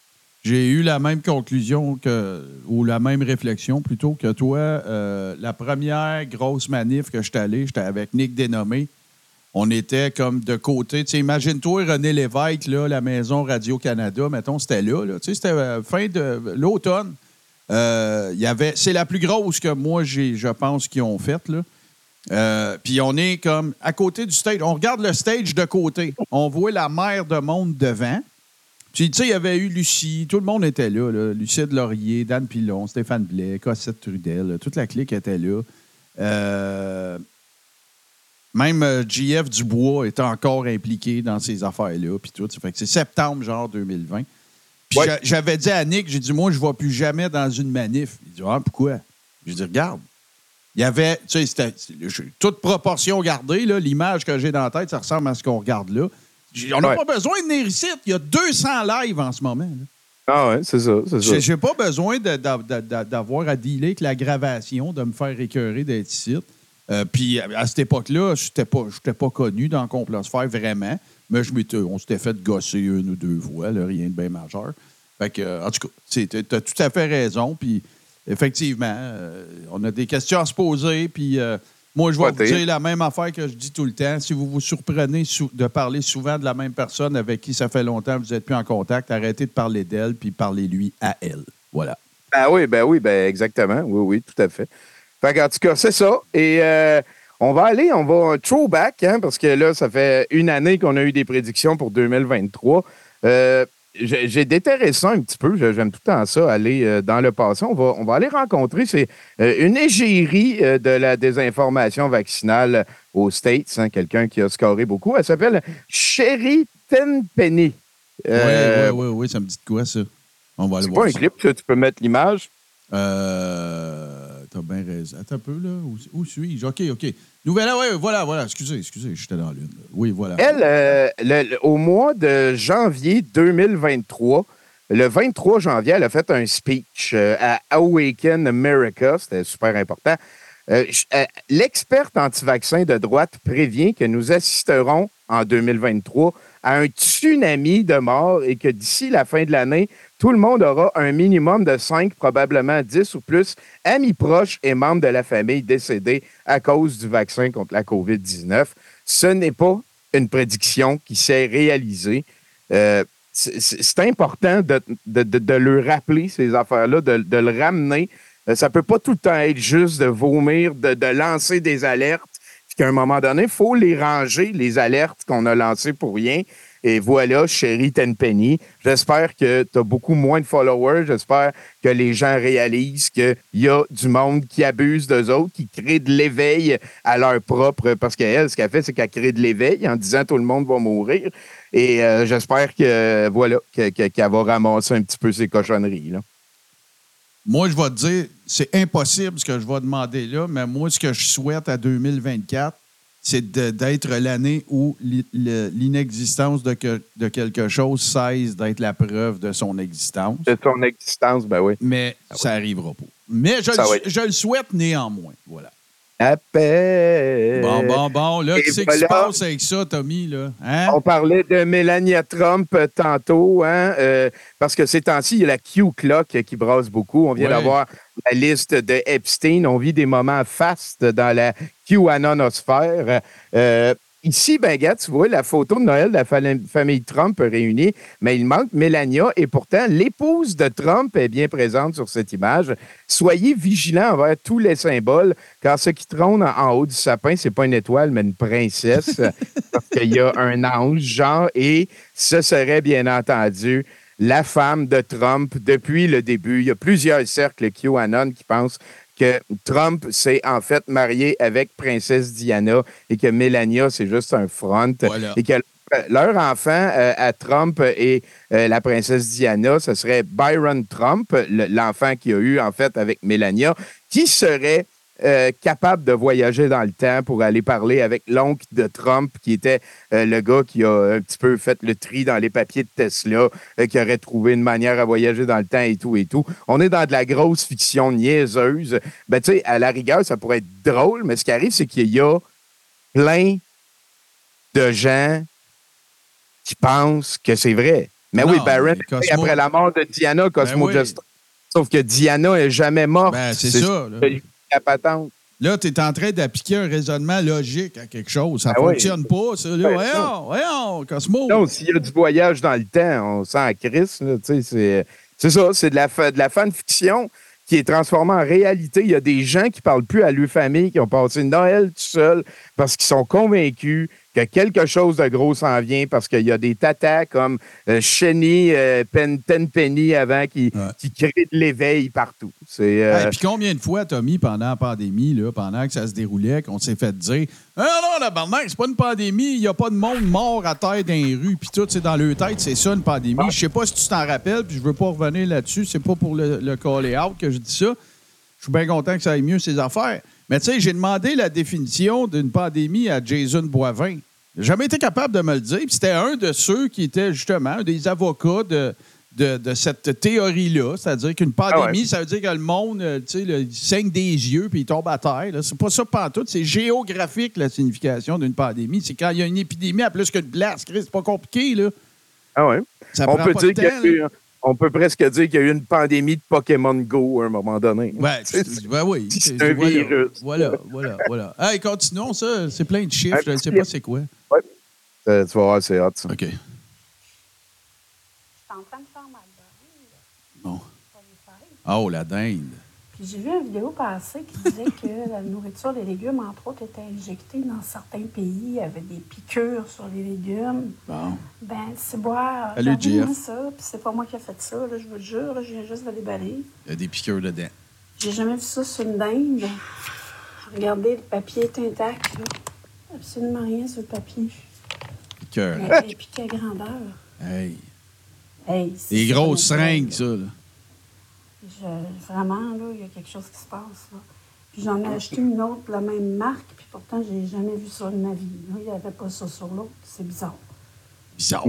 J'ai eu la même conclusion ou la même réflexion plutôt que toi. Euh, la première grosse manif que j'étais allé, j'étais avec Nick Dénommé. On était comme de côté. Tu imagine-toi René Lévesque, là, la maison Radio-Canada, mettons, c'était là. là. Tu sais, c'était euh, fin de l'automne. Euh, c'est la plus grosse que moi, je pense, qu'ils ont faite. Euh, Puis on est comme à côté du stage. On regarde le stage de côté. On voit la mer de monde devant. Tu sais, il y avait eu Lucie, tout le monde était là, là. Lucide Laurier, Dan Pilon, Stéphane Blais, Cossette Trudel, toute la clique était là. Euh, même euh, JF Dubois était encore impliqué dans ces affaires-là, puis tout. Ça fait que c'est septembre, genre 2020. Puis Ouais. j'avais dit à Nick, j'ai dit, moi, je ne vais plus jamais dans une manif. Il dit, ah, pourquoi? J'ai dit, regarde. Il y avait, tu sais, toute proportion gardée, là, l'image que j'ai dans la tête, ça ressemble à ce qu'on regarde là. On n'a Ouais. pas besoin de venir ici. Il y a 200 lives en ce moment. là. Ah ouais, c'est ça, c'est ça. J'ai pas besoin d'avoir à dealer avec l'aggravation, de me faire écœurer d'être ici. Euh, Puis à cette époque-là, je n'étais pas, pas connu dans Complosphère vraiment, mais je on s'était fait gosser une ou deux fois, là, rien de bien majeur. Fait que, euh, en tout cas, tu as tout à fait raison. Puis effectivement, euh, on a des questions à se poser. Puis euh, moi, je vais vous dire la même affaire que je dis tout le temps. Si vous vous surprenez sou- de parler souvent de la même personne avec qui ça fait longtemps que vous n'êtes plus en contact, arrêtez de parler d'elle, puis parlez-lui à elle. Voilà. Ah oui, ben oui, ben exactement. Oui, oui, tout à fait. Fait qu'en tout cas, c'est ça. Et euh, on va aller, on va un throwback, hein, parce que là, ça fait une année qu'on a eu des prédictions pour 2023. Euh, j'ai déterré ça un petit peu. J'aime tout le temps ça, aller euh, dans le passé. On va, on va aller rencontrer. C'est une égérie de la désinformation vaccinale aux States. hein, Quelqu'un qui a scoré beaucoup. Elle s'appelle Sherry Tenpenny. Oui, Euh, oui, oui, oui, ça me dit de quoi, ça? On va aller C'est voir pas un ça. clip, tu peux mettre l'image? Euh, T'as bien raison. Attends un peu, là. Où, suis-je? OK, OK. Nouvelle, voilà, voilà. Excusez, excusez, j'étais dans l'une. Oui, voilà. Elle, euh, le- au mois de janvier 2023, le 23 janvier, elle a fait un speech euh, à Awaken America. C'était super important. Euh, L'experte anti-vaccin de droite prévient que nous assisterons en 2023 à un tsunami de morts et que d'ici la fin de l'année, tout le monde aura un minimum de 5, probablement 10 ou plus amis proches et membres de la famille décédés à cause du vaccin contre la COVID-19. Ce n'est pas une prédiction qui s'est réalisée. Euh, c'est- important de, de, de- de le rappeler, ces affaires-là, de, le ramener. Euh, Ça peut pas tout le temps être juste de vomir, de lancer des alertes, qu'à un moment donné, il faut les ranger, les alertes qu'on a lancées pour rien. Et voilà, chérie Tenpenny, j'espère que tu as beaucoup moins de followers. J'espère que les gens réalisent qu'il y a du monde qui abuse d'eux autres, qui crée de l'éveil à leur propre... Parce qu'elle, ce qu'elle fait, c'est qu'elle crée de l'éveil en disant tout le monde va mourir. Et euh, j'espère que, voilà, que- que- qu'elle va ramasser un petit peu ces cochonneries. Là. Moi, je vais te dire, c'est impossible ce que je vais demander là, mais moi, ce que je souhaite à 2024, c'est d'être l'année où l'inexistence de, que- de quelque chose cesse d'être la preuve de son existence. De ton existence, ben oui. Mais ça n'arrivera pas. Mais le, je le souhaite néanmoins. Voilà. Appel. Bon, bon, bon. Là, qu'est-ce qui se passe avec ça, Tommy? Là? Hein? On parlait de Melania Trump euh, tantôt, hein, euh, parce que ces temps-ci, il y a la Q-Clock qui brasse beaucoup. On vient Ouais. d'avoir la liste de Epstein. On vit des moments fastes dans la QAnonosphère. Euh, ici, ben, gars, tu vois la photo de Noël de la famille Trump réunie, mais il manque Melania et pourtant, l'épouse de Trump est bien présente sur cette image. Soyez vigilants envers tous les symboles, car ce qui trône en, en haut du sapin, c'est pas une étoile, mais une princesse, parce qu'il y a un ange, genre, et ce serait bien entendu la femme de Trump depuis le début. Il y a plusieurs cercles QAnon qui pensent que Trump s'est en fait marié avec Princesse Diana et que Melania, c'est juste un front. Voilà. Et que leur enfant euh, à Trump et euh, la princesse Diana, ce serait Byron Trump, le- l'enfant qu'il a eu en fait avec Melania, qui serait euh, capable de voyager dans le temps pour aller parler avec l'oncle de Trump, qui était euh, le gars qui a un petit peu fait le tri dans les papiers de Tesla, euh, qui aurait trouvé une manière à voyager dans le temps et tout et tout. On est dans de la grosse fiction niaiseuse. Ben, tu sais, à la rigueur, ça pourrait être drôle, mais ce qui arrive, c'est qu'il y a plein de gens qui pensent que c'est vrai. Mais Non, oui, mais Cosmo- après la mort de Diana, Cosmo Ben oui. Just- Sauf que Diana est jamais morte. Ben, c'est ça, là. La patente. Là, tu es en train d'appliquer un raisonnement logique à quelque chose. Ça Ah oui. fonctionne pas, ça. Là. Ben, voyons, voyons, Cosmo. Non, s'il y a du voyage dans le temps, on sent Chris. là, tu sais, C'est ça, c'est de la, de la fanfiction qui est transformée en réalité. Il y a des gens qui parlent plus à leur famille, qui ont passé Noël tout seul parce qu'ils sont convaincus que quelque chose de gros s'en vient parce qu'il y a des tatas comme euh, Cheney, euh, Pen, Tenpenny avant qui, Ouais. qui créent de l'éveil partout. C'est euh, Et puis combien de fois, Tommy, pendant la pandémie, là, pendant que ça se déroulait, qu'on s'est fait dire Ah non, la barnaque, c'est pas une pandémie, il n'y a pas de monde mort à terre dans les rues, puis tout, c'est dans leur tête, c'est ça une pandémie. Je sais pas si tu t'en rappelles, puis je veux pas revenir là-dessus, c'est pas pour le, le call out que je dis ça. Je suis bien content que ça aille mieux, ces affaires. Mais tu sais, j'ai demandé la définition d'une pandémie à Jason Boivin. J'ai jamais été capable de me le dire. C'était un de ceux qui était justement un des avocats de, de, de cette théorie-là. C'est-à-dire qu'une pandémie, ça veut dire que le monde, euh, tu sais, là, il saigne des yeux puis il tombe à terre. C'est pas ça pantoute. C'est géographique, la signification d'une pandémie. C'est quand il y a une épidémie à plus qu'une place. C'est pas compliqué, là. ah ouais. Ça on peut dire qu'il y on peut presque dire qu'il y a eu une pandémie de Pokémon Go à un moment donné. Ouais, ben oui. c'est un voilà, virus. Voilà, voilà, voilà. Hey, continuons ça. C'est plein de chiffres. Je ne sais pas c'est quoi. Euh, tu vas voir, c'est hot. ça. OK. Je suis en train de faire ma dinde. Bon. Oh, la dinde. J'ai vu une vidéo passer qui disait que la nourriture, les légumes, entre autres, étaient injectés dans certains pays. Il y avait des piqûres sur les légumes. Bon. Ben, c'est boire. Regardez-moi Jeff. ça. Puis c'est pas moi qui ai fait ça, là, je vous le jure. là, je viens juste de déballer. Il y a des piqûres dedans. J'ai jamais vu ça sur une dinde. Regardez, le papier est intact. Là. Absolument rien sur le papier. Piqûres. Elle est piquée à grandeur. Hey. Hey, Des grosses seringues, ça, là. Je- vraiment, là, il y a quelque chose qui se passe. Là. Puis j'en ai acheté une autre la même marque, puis pourtant, j'ai jamais vu ça de ma vie. Là, il n'y avait pas ça sur l'autre. C'est bizarre. Bizarre.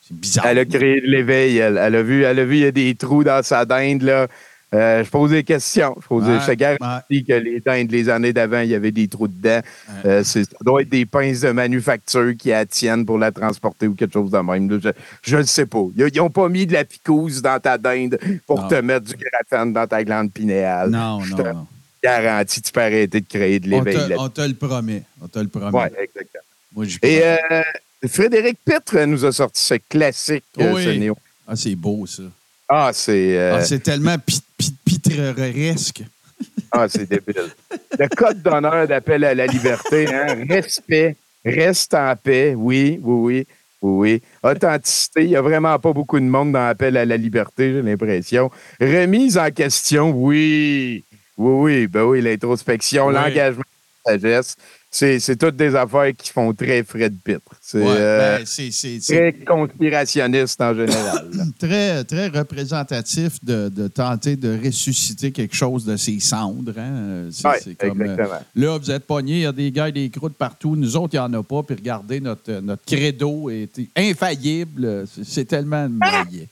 C'est bizarre. Elle a créé de l'éveil, elle. Elle a vu, elle a vu, il y a des trous dans sa dinde, là. Euh, je pose des questions. Je, pose, Ouais, je te garantis que les dindes, les années d'avant, il y avait des trous dedans. Euh, c'est- ça doit être des pinces de manufacture qui la tiennent pour la transporter ou quelque chose de même. Je ne sais pas. Ils n'ont pas mis de la picouse dans ta dinde pour Non. te mettre du graphène dans ta glande pinéale. Non, Je non, te non. garantis, tu peux arrêter de créer de l'éveil. on te le promet. On te le promet. Ouais, exactement. Moi, Et euh, Frédéric Pitre nous a sorti ce classique, euh, Oui. ce néo. Ah, c'est beau, ça. Ah, c'est. euh, Ah, c'est tellement pi- pi- pitreresque. Ah, c'est débile. Le code d'honneur d'appel à la liberté, hein? respect, reste en paix, oui, oui, oui, oui, oui. Authenticité, il n'y a vraiment pas beaucoup de monde dans l'appel à la liberté, j'ai l'impression. Remise en question, oui, oui, oui, ben oui, l'introspection, Oui. l'engagement, la sagesse, c'est, toutes des affaires qui font très Fred Pitre. C'est Ouais, euh, ben, c'est très conspirationniste en général. très, très représentatif de, de tenter de ressusciter quelque chose de ses cendres. hein. Euh, Ouais, comme, euh, là, vous êtes pognés, il y a des gars et des croûtes partout. Nous autres, il n'y en a pas. Puis regardez, notre, notre credo est infaillible. C'est- tellement maillet.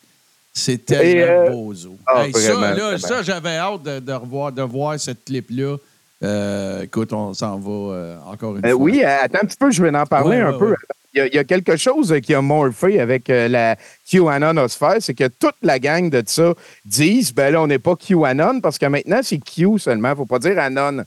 C'est tellement euh, ah, Hey, ça, là, ça, j'avais hâte de, de revoir, de voir cette clip-là. Euh, écoute, on s'en va euh, encore une Euh, fois. oui, attends un petit peu, je vais en parler Ouais, un ouais, peu. ouais. Il y, a, il y a quelque chose qui a morphé avec la QAnonosphère, c'est que toute la gang de ça disent, ben là, on n'est pas QAnon parce que maintenant, c'est Q seulement, faut pas dire Anon.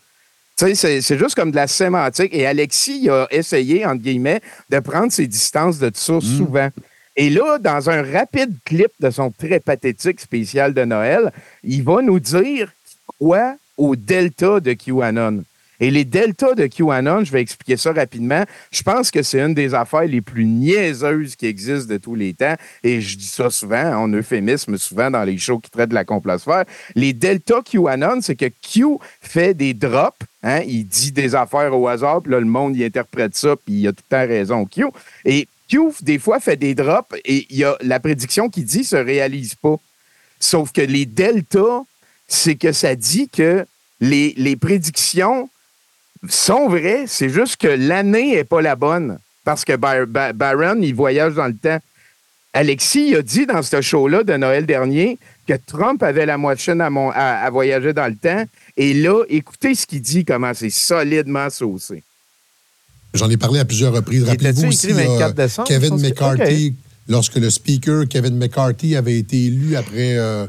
Tu sais, c'est- c'est juste comme de la sémantique. Et Alexis il a essayé, entre guillemets, de prendre ses distances de ça souvent. Et là, dans un rapide clip de son très pathétique spécial de Noël, il va nous dire qu'il croit au delta de QAnon. Et les deltas de QAnon, je vais expliquer ça rapidement. Je pense que c'est une des affaires les plus niaiseuses qui existent de tous les temps. Et je dis ça souvent, en euphémisme, souvent dans les shows qui traitent de la complosphère. Les deltas QAnon, c'est que Q fait des drops. Hein, il dit des affaires au hasard, puis là, le monde, il interprète ça, puis il a tout le temps raison, Q. Et Q, des fois, fait des drops, et y a la prédiction qu'il dit se réalise pas. Sauf que les deltas, c'est que ça dit que les, les prédictions sont vraies, c'est juste que l'année n'est pas la bonne. Parce que Bar- Barron, il voyage dans le temps. Alexis il a dit dans ce show-là de Noël dernier que Trump avait la moitié à, mon- à- à voyager dans le temps. Et là, écoutez ce qu'il dit, comment c'est solidement saucé. J'en ai parlé à plusieurs reprises. Rappelez-vous aussi écrit là, 24 décembre, je Kevin McCarthy, lorsque le speaker Kevin McCarthy avait été élu après, euh,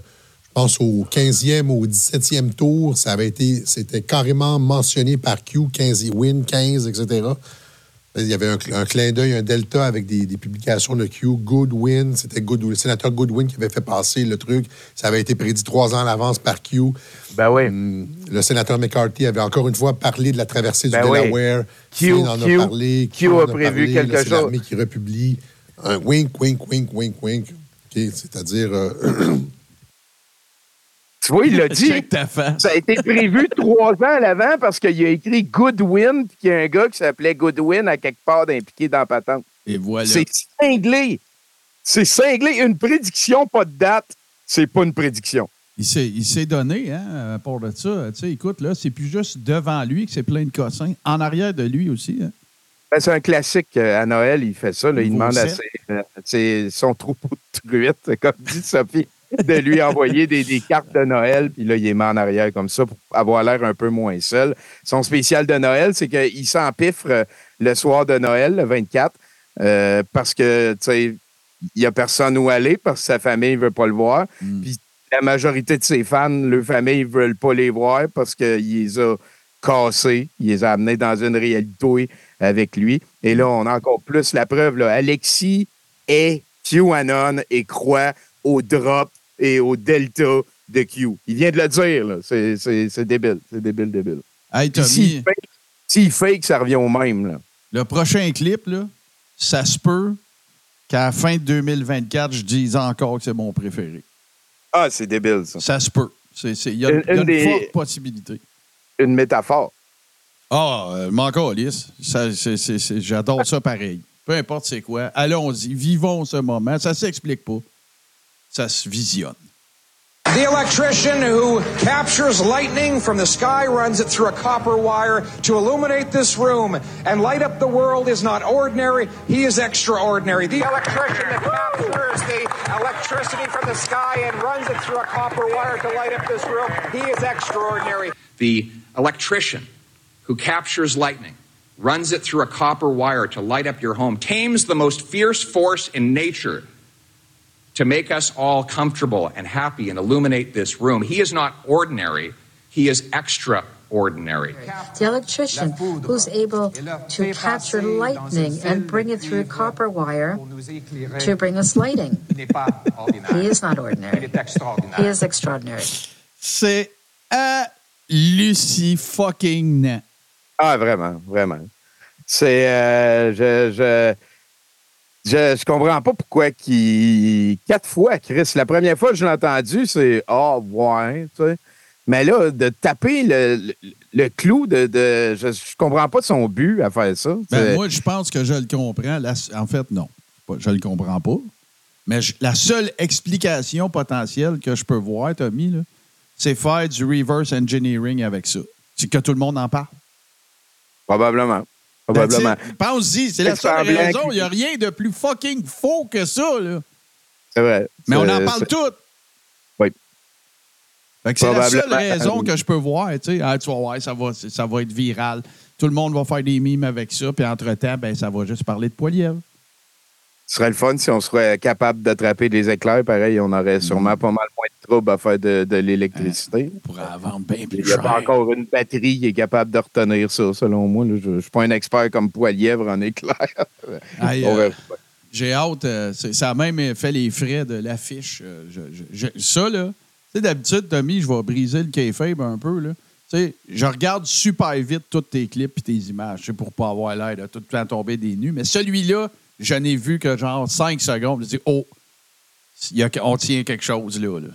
je pense, au 15e, au 17e tour, ça avait été, c'était carrément mentionné par Q, 15, win 15, etc. Il y avait un, cl- un clin d'œil, un delta avec des, des publications de Q. Goodwin, c'était Goodwin, le sénateur Goodwin qui avait fait passer le truc. Ça avait été prédit trois ans à l'avance par Q. Ben oui. Hum, le sénateur McCarthy avait encore une fois parlé de la traversée Ben du oui. Delaware. Q, en a parlé. Q a a prévu parlé. quelque Là, chose. l'armée qui republie un wink, wink, wink, wink, wink. C'est-à-dire... euh, Tu vois, il l'a dit. Ça a été prévu trois ans à l'avant parce qu'il a écrit Goodwin, puis qu'il y a un gars qui s'appelait Goodwin à quelque part d'impliqué dans la patente. Et voilà. C'est cinglé. C'est cinglé. Une prédiction, pas de date, c'est pas une prédiction. Il s'est, donné, hein, à part de ça. Tu sais, écoute, là, c'est plus juste devant lui que c'est plein de cossins. En arrière de lui aussi. Hein. Ben, c'est un classique. euh, À Noël, il fait ça. là. il demande à ses, euh, ses- son troupeau de truites, comme dit Sophie, de lui envoyer des, des cartes de Noël. Puis là, il les met en arrière comme ça pour avoir l'air un peu moins seul. Son spécial de Noël, c'est qu'il s'empiffre euh, le soir de Noël, le 24, euh, parce que, tu sais, il n'y a personne où aller parce que sa famille ne veut pas le voir. Puis la majorité de ses fans, leur famille ne veulent pas les voir parce qu'il les a cassés, il les a amenés dans une réalité avec lui. Et là, on a encore plus la preuve. Là. Alexis est QAnon et croit au drop et au delta de Q. Il vient de le dire. là. C'est, c'est- c'est débile. C'est débile, débile. Hey, Tommy, S'il fake, s'il fake, ça revient au même. Là. le prochain clip, là, ça se peut qu'à la fin de 2024, je dise encore que c'est mon préféré. Ah, c'est débile, ça. Ça se peut. C'est- c'est- Il y a, Une- y a une des- forte possibilité. Une métaphore. Ah, euh, m'en calisse. Ça, c'est- c'est- c'est- J'adore ça pareil. Peu importe c'est quoi. Allons-y. Vivons ce moment. Ça s'explique pas. Ça se visionne. The electrician who captures lightning from the sky runs it through a copper wire to illuminate this room and light up the world is not ordinary, he is extraordinary. The electrician that captures the electricity from the sky and runs it through a copper wire to light up this room, he is extraordinary. The electrician who captures lightning, runs it through a copper wire to light up your home, tames the most fierce force in nature to make us all comfortable and happy and illuminate this room. He is not ordinary, he is extraordinary. The electrician who's able to capture lightning and bring it through copper wire to bring us lighting. He is not ordinary. He is extraordinary. C'est hallucinant fucking Ah, vraiment, vraiment. C'est. euh, je, je, je, je comprends pas pourquoi qui. Quatre fois, Chris. La première fois que je l'ai entendu, c'est Ah, ouais, tu sais. Mais là, de taper le, le, le clou de. de je, je comprends pas son but à faire ça. Ben, moi, je pense que je le comprends. La- en fait, non. Je le comprends pas. Mais je- la seule explication potentielle que je peux voir, Tommy, c'est faire du reverse engineering avec ça. C'est que tout le monde en parle. Probablement. Probablement. That's it. Pense-y, c'est la seule raison. Il n'y a rien de plus fucking faux que ça. C'est vrai. Mais on en parle toutes. Oui. C'est la seule Probablement. raison que je peux voir. Tu sais, Ah, tu vas voir, ça va, ça va être viral. Tout le monde va faire des mimes avec ça. Puis entre-temps, ben, ça va juste parler de poilièvre. Ce serait le fun si on serait capable d'attraper des éclairs. Pareil, on aurait sûrement pas mal troubles à faire de, de l'électricité. Pourrait en vendre bien plus Il n'y a pas encore une batterie qui est capable de retenir ça, selon moi. là. Je ne suis pas un expert comme Poilièvre en éclair. Aïe, euh. J'ai hâte. euh, ça a même fait les frais de l'affiche. Ça, là, tu sais, d'habitude, Tommy, je vais briser le kayfabe un peu. Là. Tu sais, je regarde super vite tous tes clips et tes images, pour pas avoir l'air de tout le temps tomber des nues. Mais celui-là, je n'ai vu que genre 5 secondes. Je dis, oh, y a- on tient quelque chose là. là.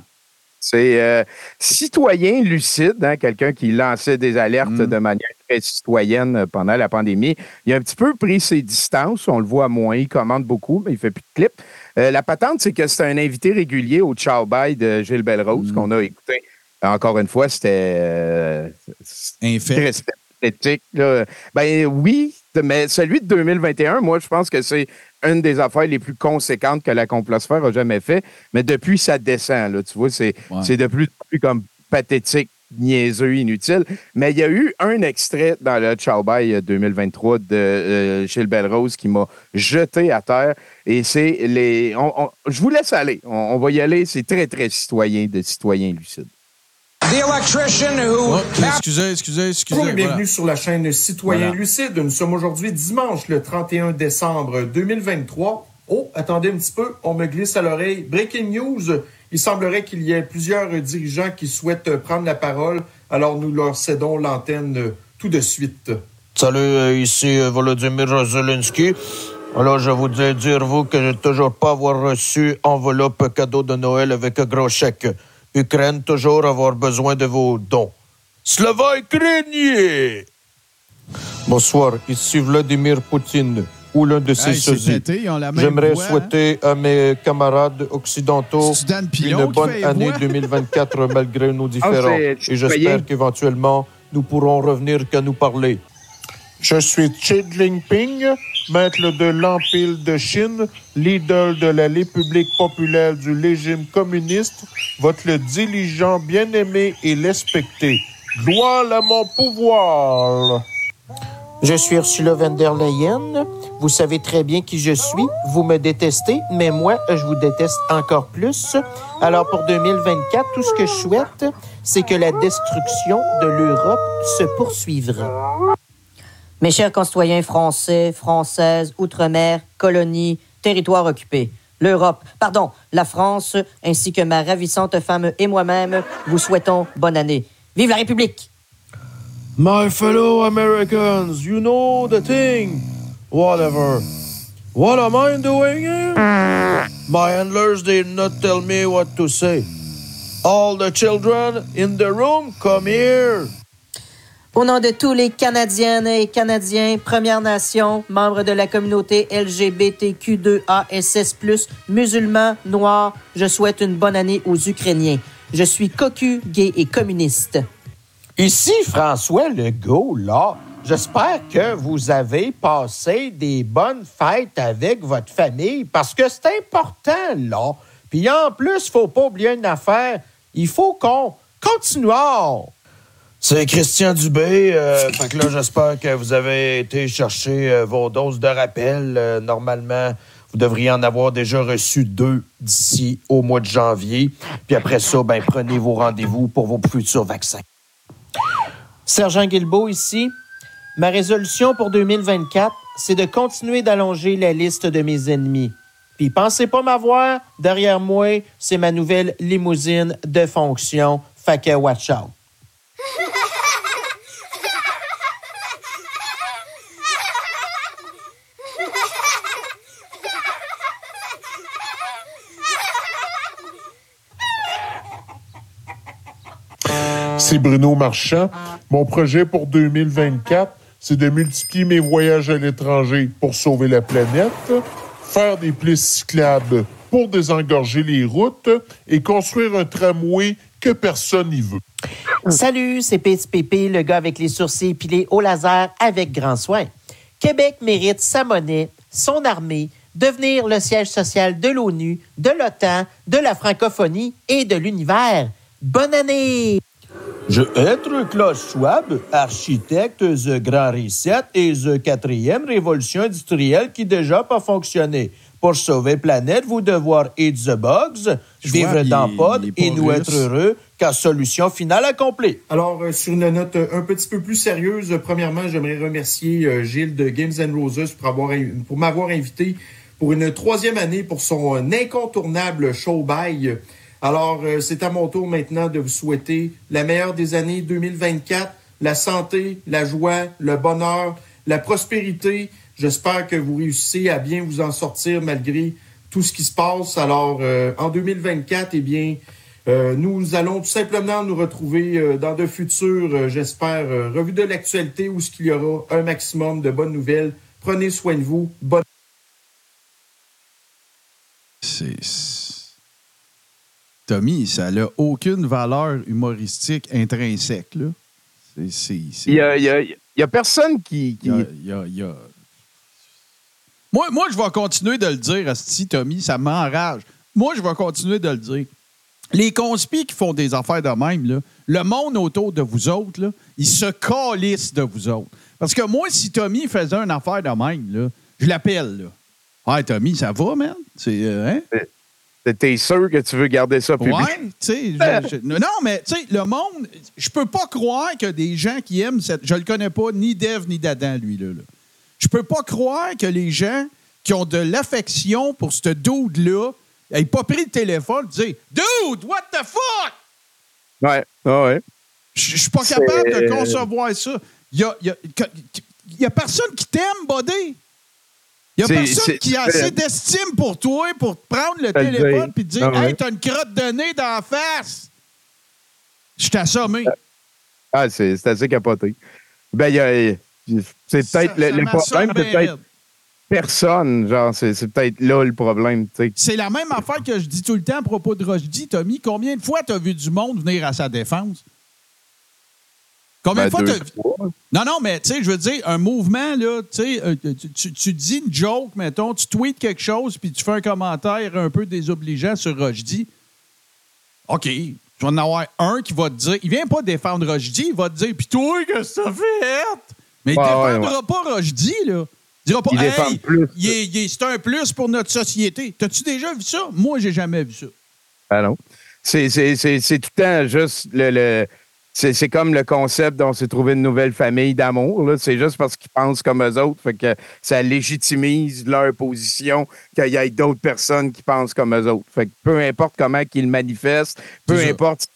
C'est euh, citoyen lucide, hein, quelqu'un qui lançait des alertes de manière très citoyenne pendant la pandémie. Il a un petit peu pris ses distances. On le voit moins. Il commande beaucoup, mais il fait plus de clips. Euh, la patente, c'est que c'est un invité régulier au Ciao Bye de Gilles Belrose qu'on a écouté. Encore une fois, c'était euh, très synthétique. là. Ben oui, mais celui de 2021, moi, je pense que c'est une des affaires les plus conséquentes que la complosphère a jamais fait. Mais depuis, ça descend. Là, tu vois, c'est de plus en plus comme pathétique, niaiseux, inutile. Mais il y a eu un extrait dans le Ciao Bye 2023 de euh, Gilles Belrose qui m'a jeté à terre. Et c'est les. on- on- je vous laisse aller. On, on va y aller. C'est très, très citoyen de citoyen lucide. The electrician who excusez, excusez, excusez. Bonjour et bienvenue voilà. sur la chaîne Citoyen Voilà. Lucide. Nous sommes aujourd'hui dimanche, le 31 décembre 2023. Oh, attendez un petit peu, on me glisse à l'oreille. Breaking news, il semblerait qu'il y ait plusieurs dirigeants qui souhaitent prendre la parole, alors nous leur cédons l'antenne tout de suite. Salut, euh, ici euh, Volodymyr Zelensky. Alors, je voudrais dire, vous, que j'ai toujours pas avoir reçu enveloppe cadeau de Noël avec un gros chèque. Ukraine, toujours avoir besoin de vos dons. Slava Ukrainier! Bonsoir, ici Vladimir Poutine, ou l'un de ses Hey, sosies. même J'aimerais hein? souhaiter à mes camarades occidentaux une bonne année voix? 2024 malgré nos différends. c'est Et j'espère qu'éventuellement, nous pourrons revenir qu'à nous parler. Je suis Xi Jinping, maître de l'Empire de Chine, l'idole de la République populaire du régime communiste, votre diligent bien-aimé et respecté. Gloire à mon pouvoir. Je suis Ursula von der Leyen. Vous savez très bien qui je suis. Vous me détestez, mais moi, je vous déteste encore plus. Alors pour 2024, tout ce que je souhaite, c'est que la destruction de l'Europe se poursuivra. Mes chers concitoyens français, françaises, outre-mer, colonies, territoires occupés, l'Europe, pardon, la France, ainsi que ma ravissante femme et moi-même, vous souhaitons bonne année. Vive la République! My fellow Americans, you know the thing. Whatever. What am I doing here? My handlers did not tell me what to say. All the children in the room, come here. Au nom de tous les Canadiennes et Canadiens, Premières Nations, membres de la communauté LGBTQ2ASS+, musulmans, noirs, je souhaite une bonne année aux Ukrainiens. Je suis cocu, gay et communiste. Ici François Legault, là. J'espère que vous avez passé des bonnes fêtes avec votre famille parce que c'est important, là. Puis en plus, faut pas oublier une affaire. Il faut qu'on continue. C'est Christian Dubé. euh, que là, j'espère que vous avez été chercher euh, vos doses de rappel. Euh, normalement, vous devriez en avoir déjà reçu deux d'ici au mois de janvier. Puis après ça, ben, prenez vos rendez-vous pour vos futurs vaccins. Sergent Guilbeault ici. Ma résolution pour 2024, c'est de continuer d'allonger la liste de mes ennemis. Puis pensez pas m'avoir, derrière moi, c'est ma nouvelle limousine de fonction. Fait que watch out. C'est Bruno Marchand. Mon projet pour 2024, c'est de multiplier mes voyages à l'étranger pour sauver la planète, faire des pistes cyclables pour désengorger les routes et construire un tramway que personne n'y veut. Salut, c'est PSPP, le gars avec les sourcils épilés au laser avec grand soin. Québec mérite sa monnaie, son armée, devenir le siège social de l'ONU, de l'OTAN, de la francophonie et de l'univers. Bonne année! Je être Klaus Schwab, architecte The Grand Reset et The quatrième révolution industrielle qui déjà pas fonctionné. Pour sauver planète, vous devoir eat the bugs, vivre Schwab, dans il- pod et nous russe. être heureux, car solution finale accomplie. Alors, euh, sur une note euh, un petit peu plus sérieuse, euh, premièrement, j'aimerais remercier euh, Gilles de Games and Roses pour, avoir, pour m'avoir invité pour une troisième année pour son incontournable show by. Alors, euh, c'est à mon tour maintenant de vous souhaiter la meilleure des années 2024, la santé, la joie, le bonheur, la prospérité. J'espère que vous réussissez à bien vous en sortir malgré tout ce qui se passe. Alors, euh, en 2024, eh bien, euh, nous allons tout simplement nous retrouver dans de futures, j'espère, revues de l'actualité où ce qu'il y aura un maximum de bonnes nouvelles. Prenez soin de vous. Bonne C'est. Tommy, ça n'a aucune valeur humoristique intrinsèque, là. C'est- Il y a, y a- il y a personne qui. y a- y Moi, moi, je vais continuer de le dire, Asti, Tommy, ça m'enrage. Moi, je vais continuer de le dire. Les conspires qui font des affaires de même, là, le monde autour de vous autres, là, ils se calissent de vous autres. Parce que moi, si Tommy faisait une affaire de même, là, je l'appelle. là. Ouais, Tommy, ça va, man? C'est, euh, hein? T'es sûr que tu veux garder ça public? Ouais, tu sais. Non, mais tu sais, le monde, je peux pas croire que des gens qui aiment cette. Je le connais pas, ni Dev, ni Dadan, lui, là. là. Je peux pas croire que les gens qui ont de l'affection pour ce dude-là n'aient pas pris le téléphone et dire Dude, what the fuck? Ouais, ouais. Je suis pas capable de concevoir ça. Il y a, y a- y a personne qui t'aime, Buddy. Il y a personne qui a assez d'estime pour toi pour te prendre le téléphone et te dire Ah ouais. Hey, t'as une crotte de nez dans la face. Je t'ai assommé. Ah, c'est assez capoté. Ben, il y a. C'est peut-être le, problème, c'est peut-être personne. Genre, c'est peut-être là le problème. C'est la même affaire que je dis tout le temps à propos de Rushdie, Tommy. Combien de fois t'as vu du monde venir à sa défense? Combien Ben, de fois vu. Non, non, mais tu sais, je veux dire, un mouvement, là, tu sais, euh, tu, tu- tu dis une joke, mettons, tu tweets quelque chose, puis tu fais un commentaire un peu désobligeant sur Rushdie. OK, tu vas en avoir un qui va te dire, il vient pas défendre Rushdie, il va te dire, puis toi, qu'est-ce que ça fait? Mais il Ouais, ouais, défendra pas Rushdie, là. Il dira pas, Il hey, plus. il est- il est- c'est un plus pour notre société. T'as-tu déjà vu ça? Moi, j'ai jamais vu ça. Ah non. C'est tout le temps juste le. le- c'est comme le concept dont s'est trouvé une nouvelle famille d'amour. là. C'est juste parce qu'ils pensent comme eux autres. Fait que ça légitimise leur position qu'il y ait d'autres personnes qui pensent comme eux autres. Fait que peu importe comment qu'ils manifestent, peu importe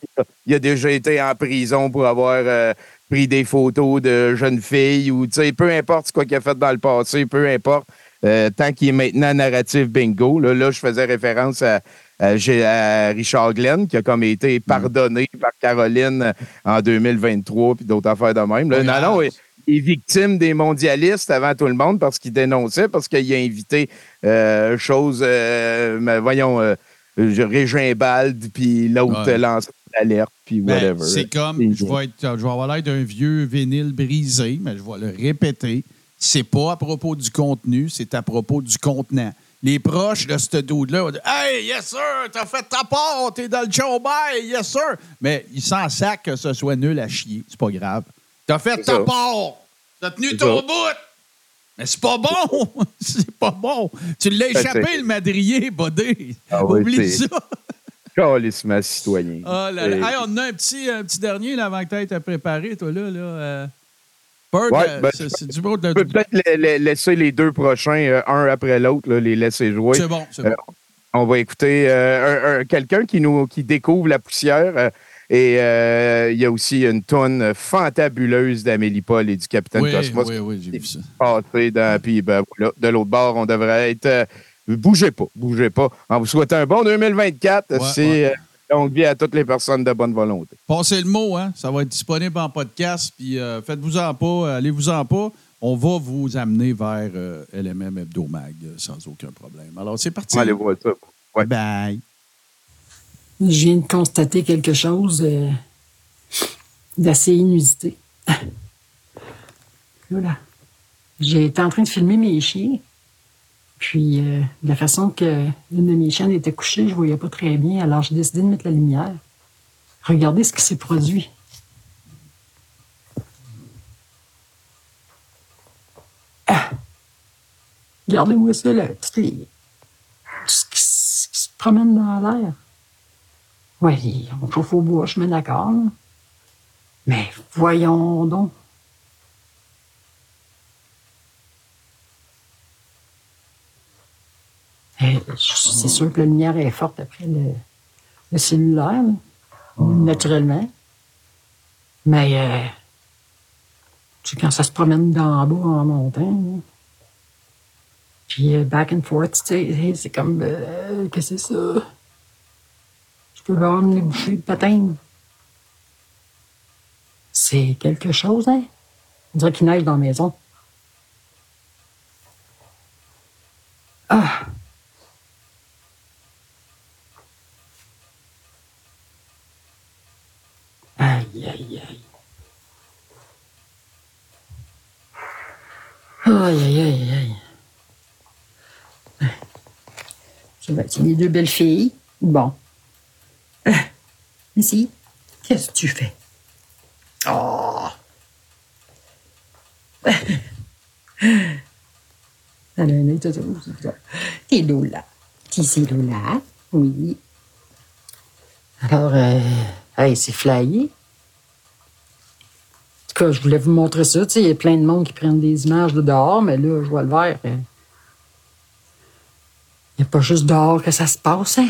s'il a déjà été en prison pour avoir euh, pris des photos de jeunes filles ou tu sais, peu importe ce quoi qu'il a fait dans le passé, peu importe. euh, tant qu'il est maintenant narratif bingo, là, là je faisais référence à, à- j'ai- à Richard Glenn, qui a comme été pardonné par Caroline euh, en 2023, puis d'autres affaires de même. Là, non, non, il il est victime des mondialistes avant tout le monde parce qu'il dénonçait, parce qu'il a invité euh, chose, euh, mais voyons, euh, Régin Bald, puis l'autre Ouais. lance l'alerte, puis Ben, whatever. c'est comme, je vais, être, je vais avoir l'air d'un vieux vinyle brisé, mais je vais le répéter. C'est pas à propos du contenu, c'est à propos du contenant. Les proches de ce dude-là vont dire Hey, yes sir, t'as fait ta part, t'es dans le show, bye, yes sir. Mais ils s'en sacent que ce soit nul à chier, c'est pas grave. T'as fait ta ça. part, t'as tenu ton ça. bout. Mais c'est pas bon, c'est pas bon. Tu l'as Ben, échappé, le madrier, buddy. Ah oui, Oublie ça. Calissement citoyen. Ah là là. Hey, on a un petit, un petit dernier là, avant que tu aies à préparer, toi, là. là euh. Bird, Ouais, euh, ben, c'est du beau de peut-être la- la- laisser les deux prochains, euh, un après l'autre, les laisser jouer. C'est bon, c'est bon. Euh, on va écouter un- un- quelqu'un qui nous qui découvre la poussière. et euh, il y a aussi une tonne fantabuleuse d'Amélie Paul et du Capitaine Oui, Cosmos. oui, oui, j'ai vu ça. passé dans- puis ben, voilà, de l'autre bord, on devrait être. euh, bougez pas, bougez pas. En vous souhaitant un bon 2024. Ouais, C'est ouais. Euh, longue vie à toutes les personnes de bonne volonté. Passez le mot, hein. Ça va être disponible en podcast. Puis euh, faites-vous-en pas, allez-vous-en pas. On va vous amener vers euh, LMM Hebdomag euh, sans aucun problème. Alors, c'est parti. Allez voir ça. Bye. Je viens de constater quelque chose euh, d'assez inusité. Voilà. J'ai été en train de filmer mes chiens. Puis, euh, de la façon que l'une de mes chiennes était couchée, je voyais pas très bien. Alors, j'ai décidé de mettre la lumière. Regardez ce qui s'est produit. Ah! Regardez-moi ça, là. Sais, ce qui, se promène dans l'air. Oui, on chauffe au bois, je me d'accord. Mais voyons donc. Eh, c'est sûr que la lumière est forte après le, le cellulaire, naturellement. Mais euh, tu quand ça se promène d'en bas en montagne, hein. puis euh, back and forth, c'est comme, euh, que c'est ça? Je peux avoir les bouchées de patins. C'est quelque chose, hein? On dirait qu'il neige dans la maison. Ah! bah, c'est les deux belles filles. Bon. Euh, si, qu'est-ce que tu fais? Oh! T'es Lola. T'es Lola, oui. Alors, euh, hey, c'est flyé. En tout cas, je voulais vous montrer ça. Il y a plein de monde qui prennent des images de dehors, mais là, je vois le verre. Hein. Il n'y a pas juste dehors que ça se passe, hein?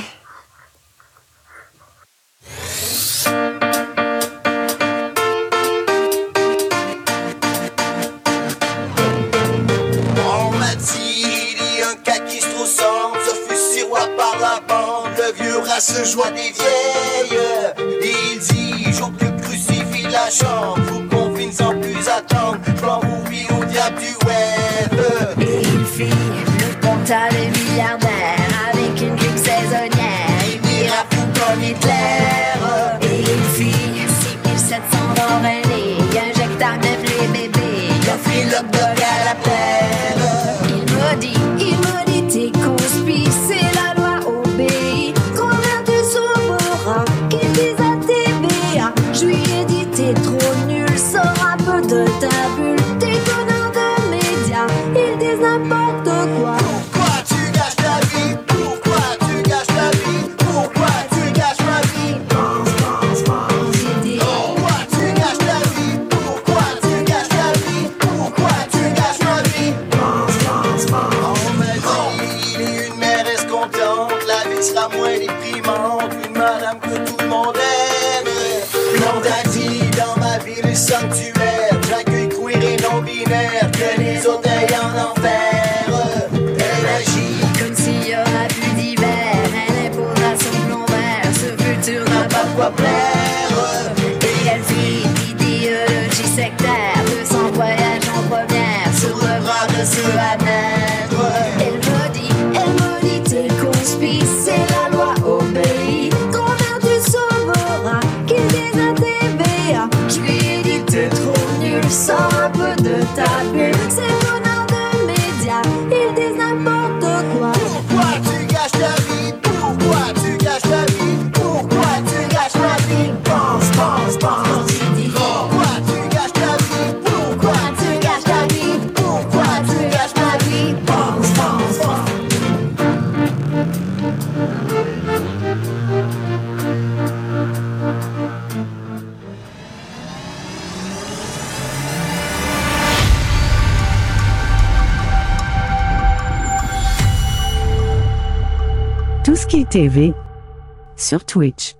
Twitch.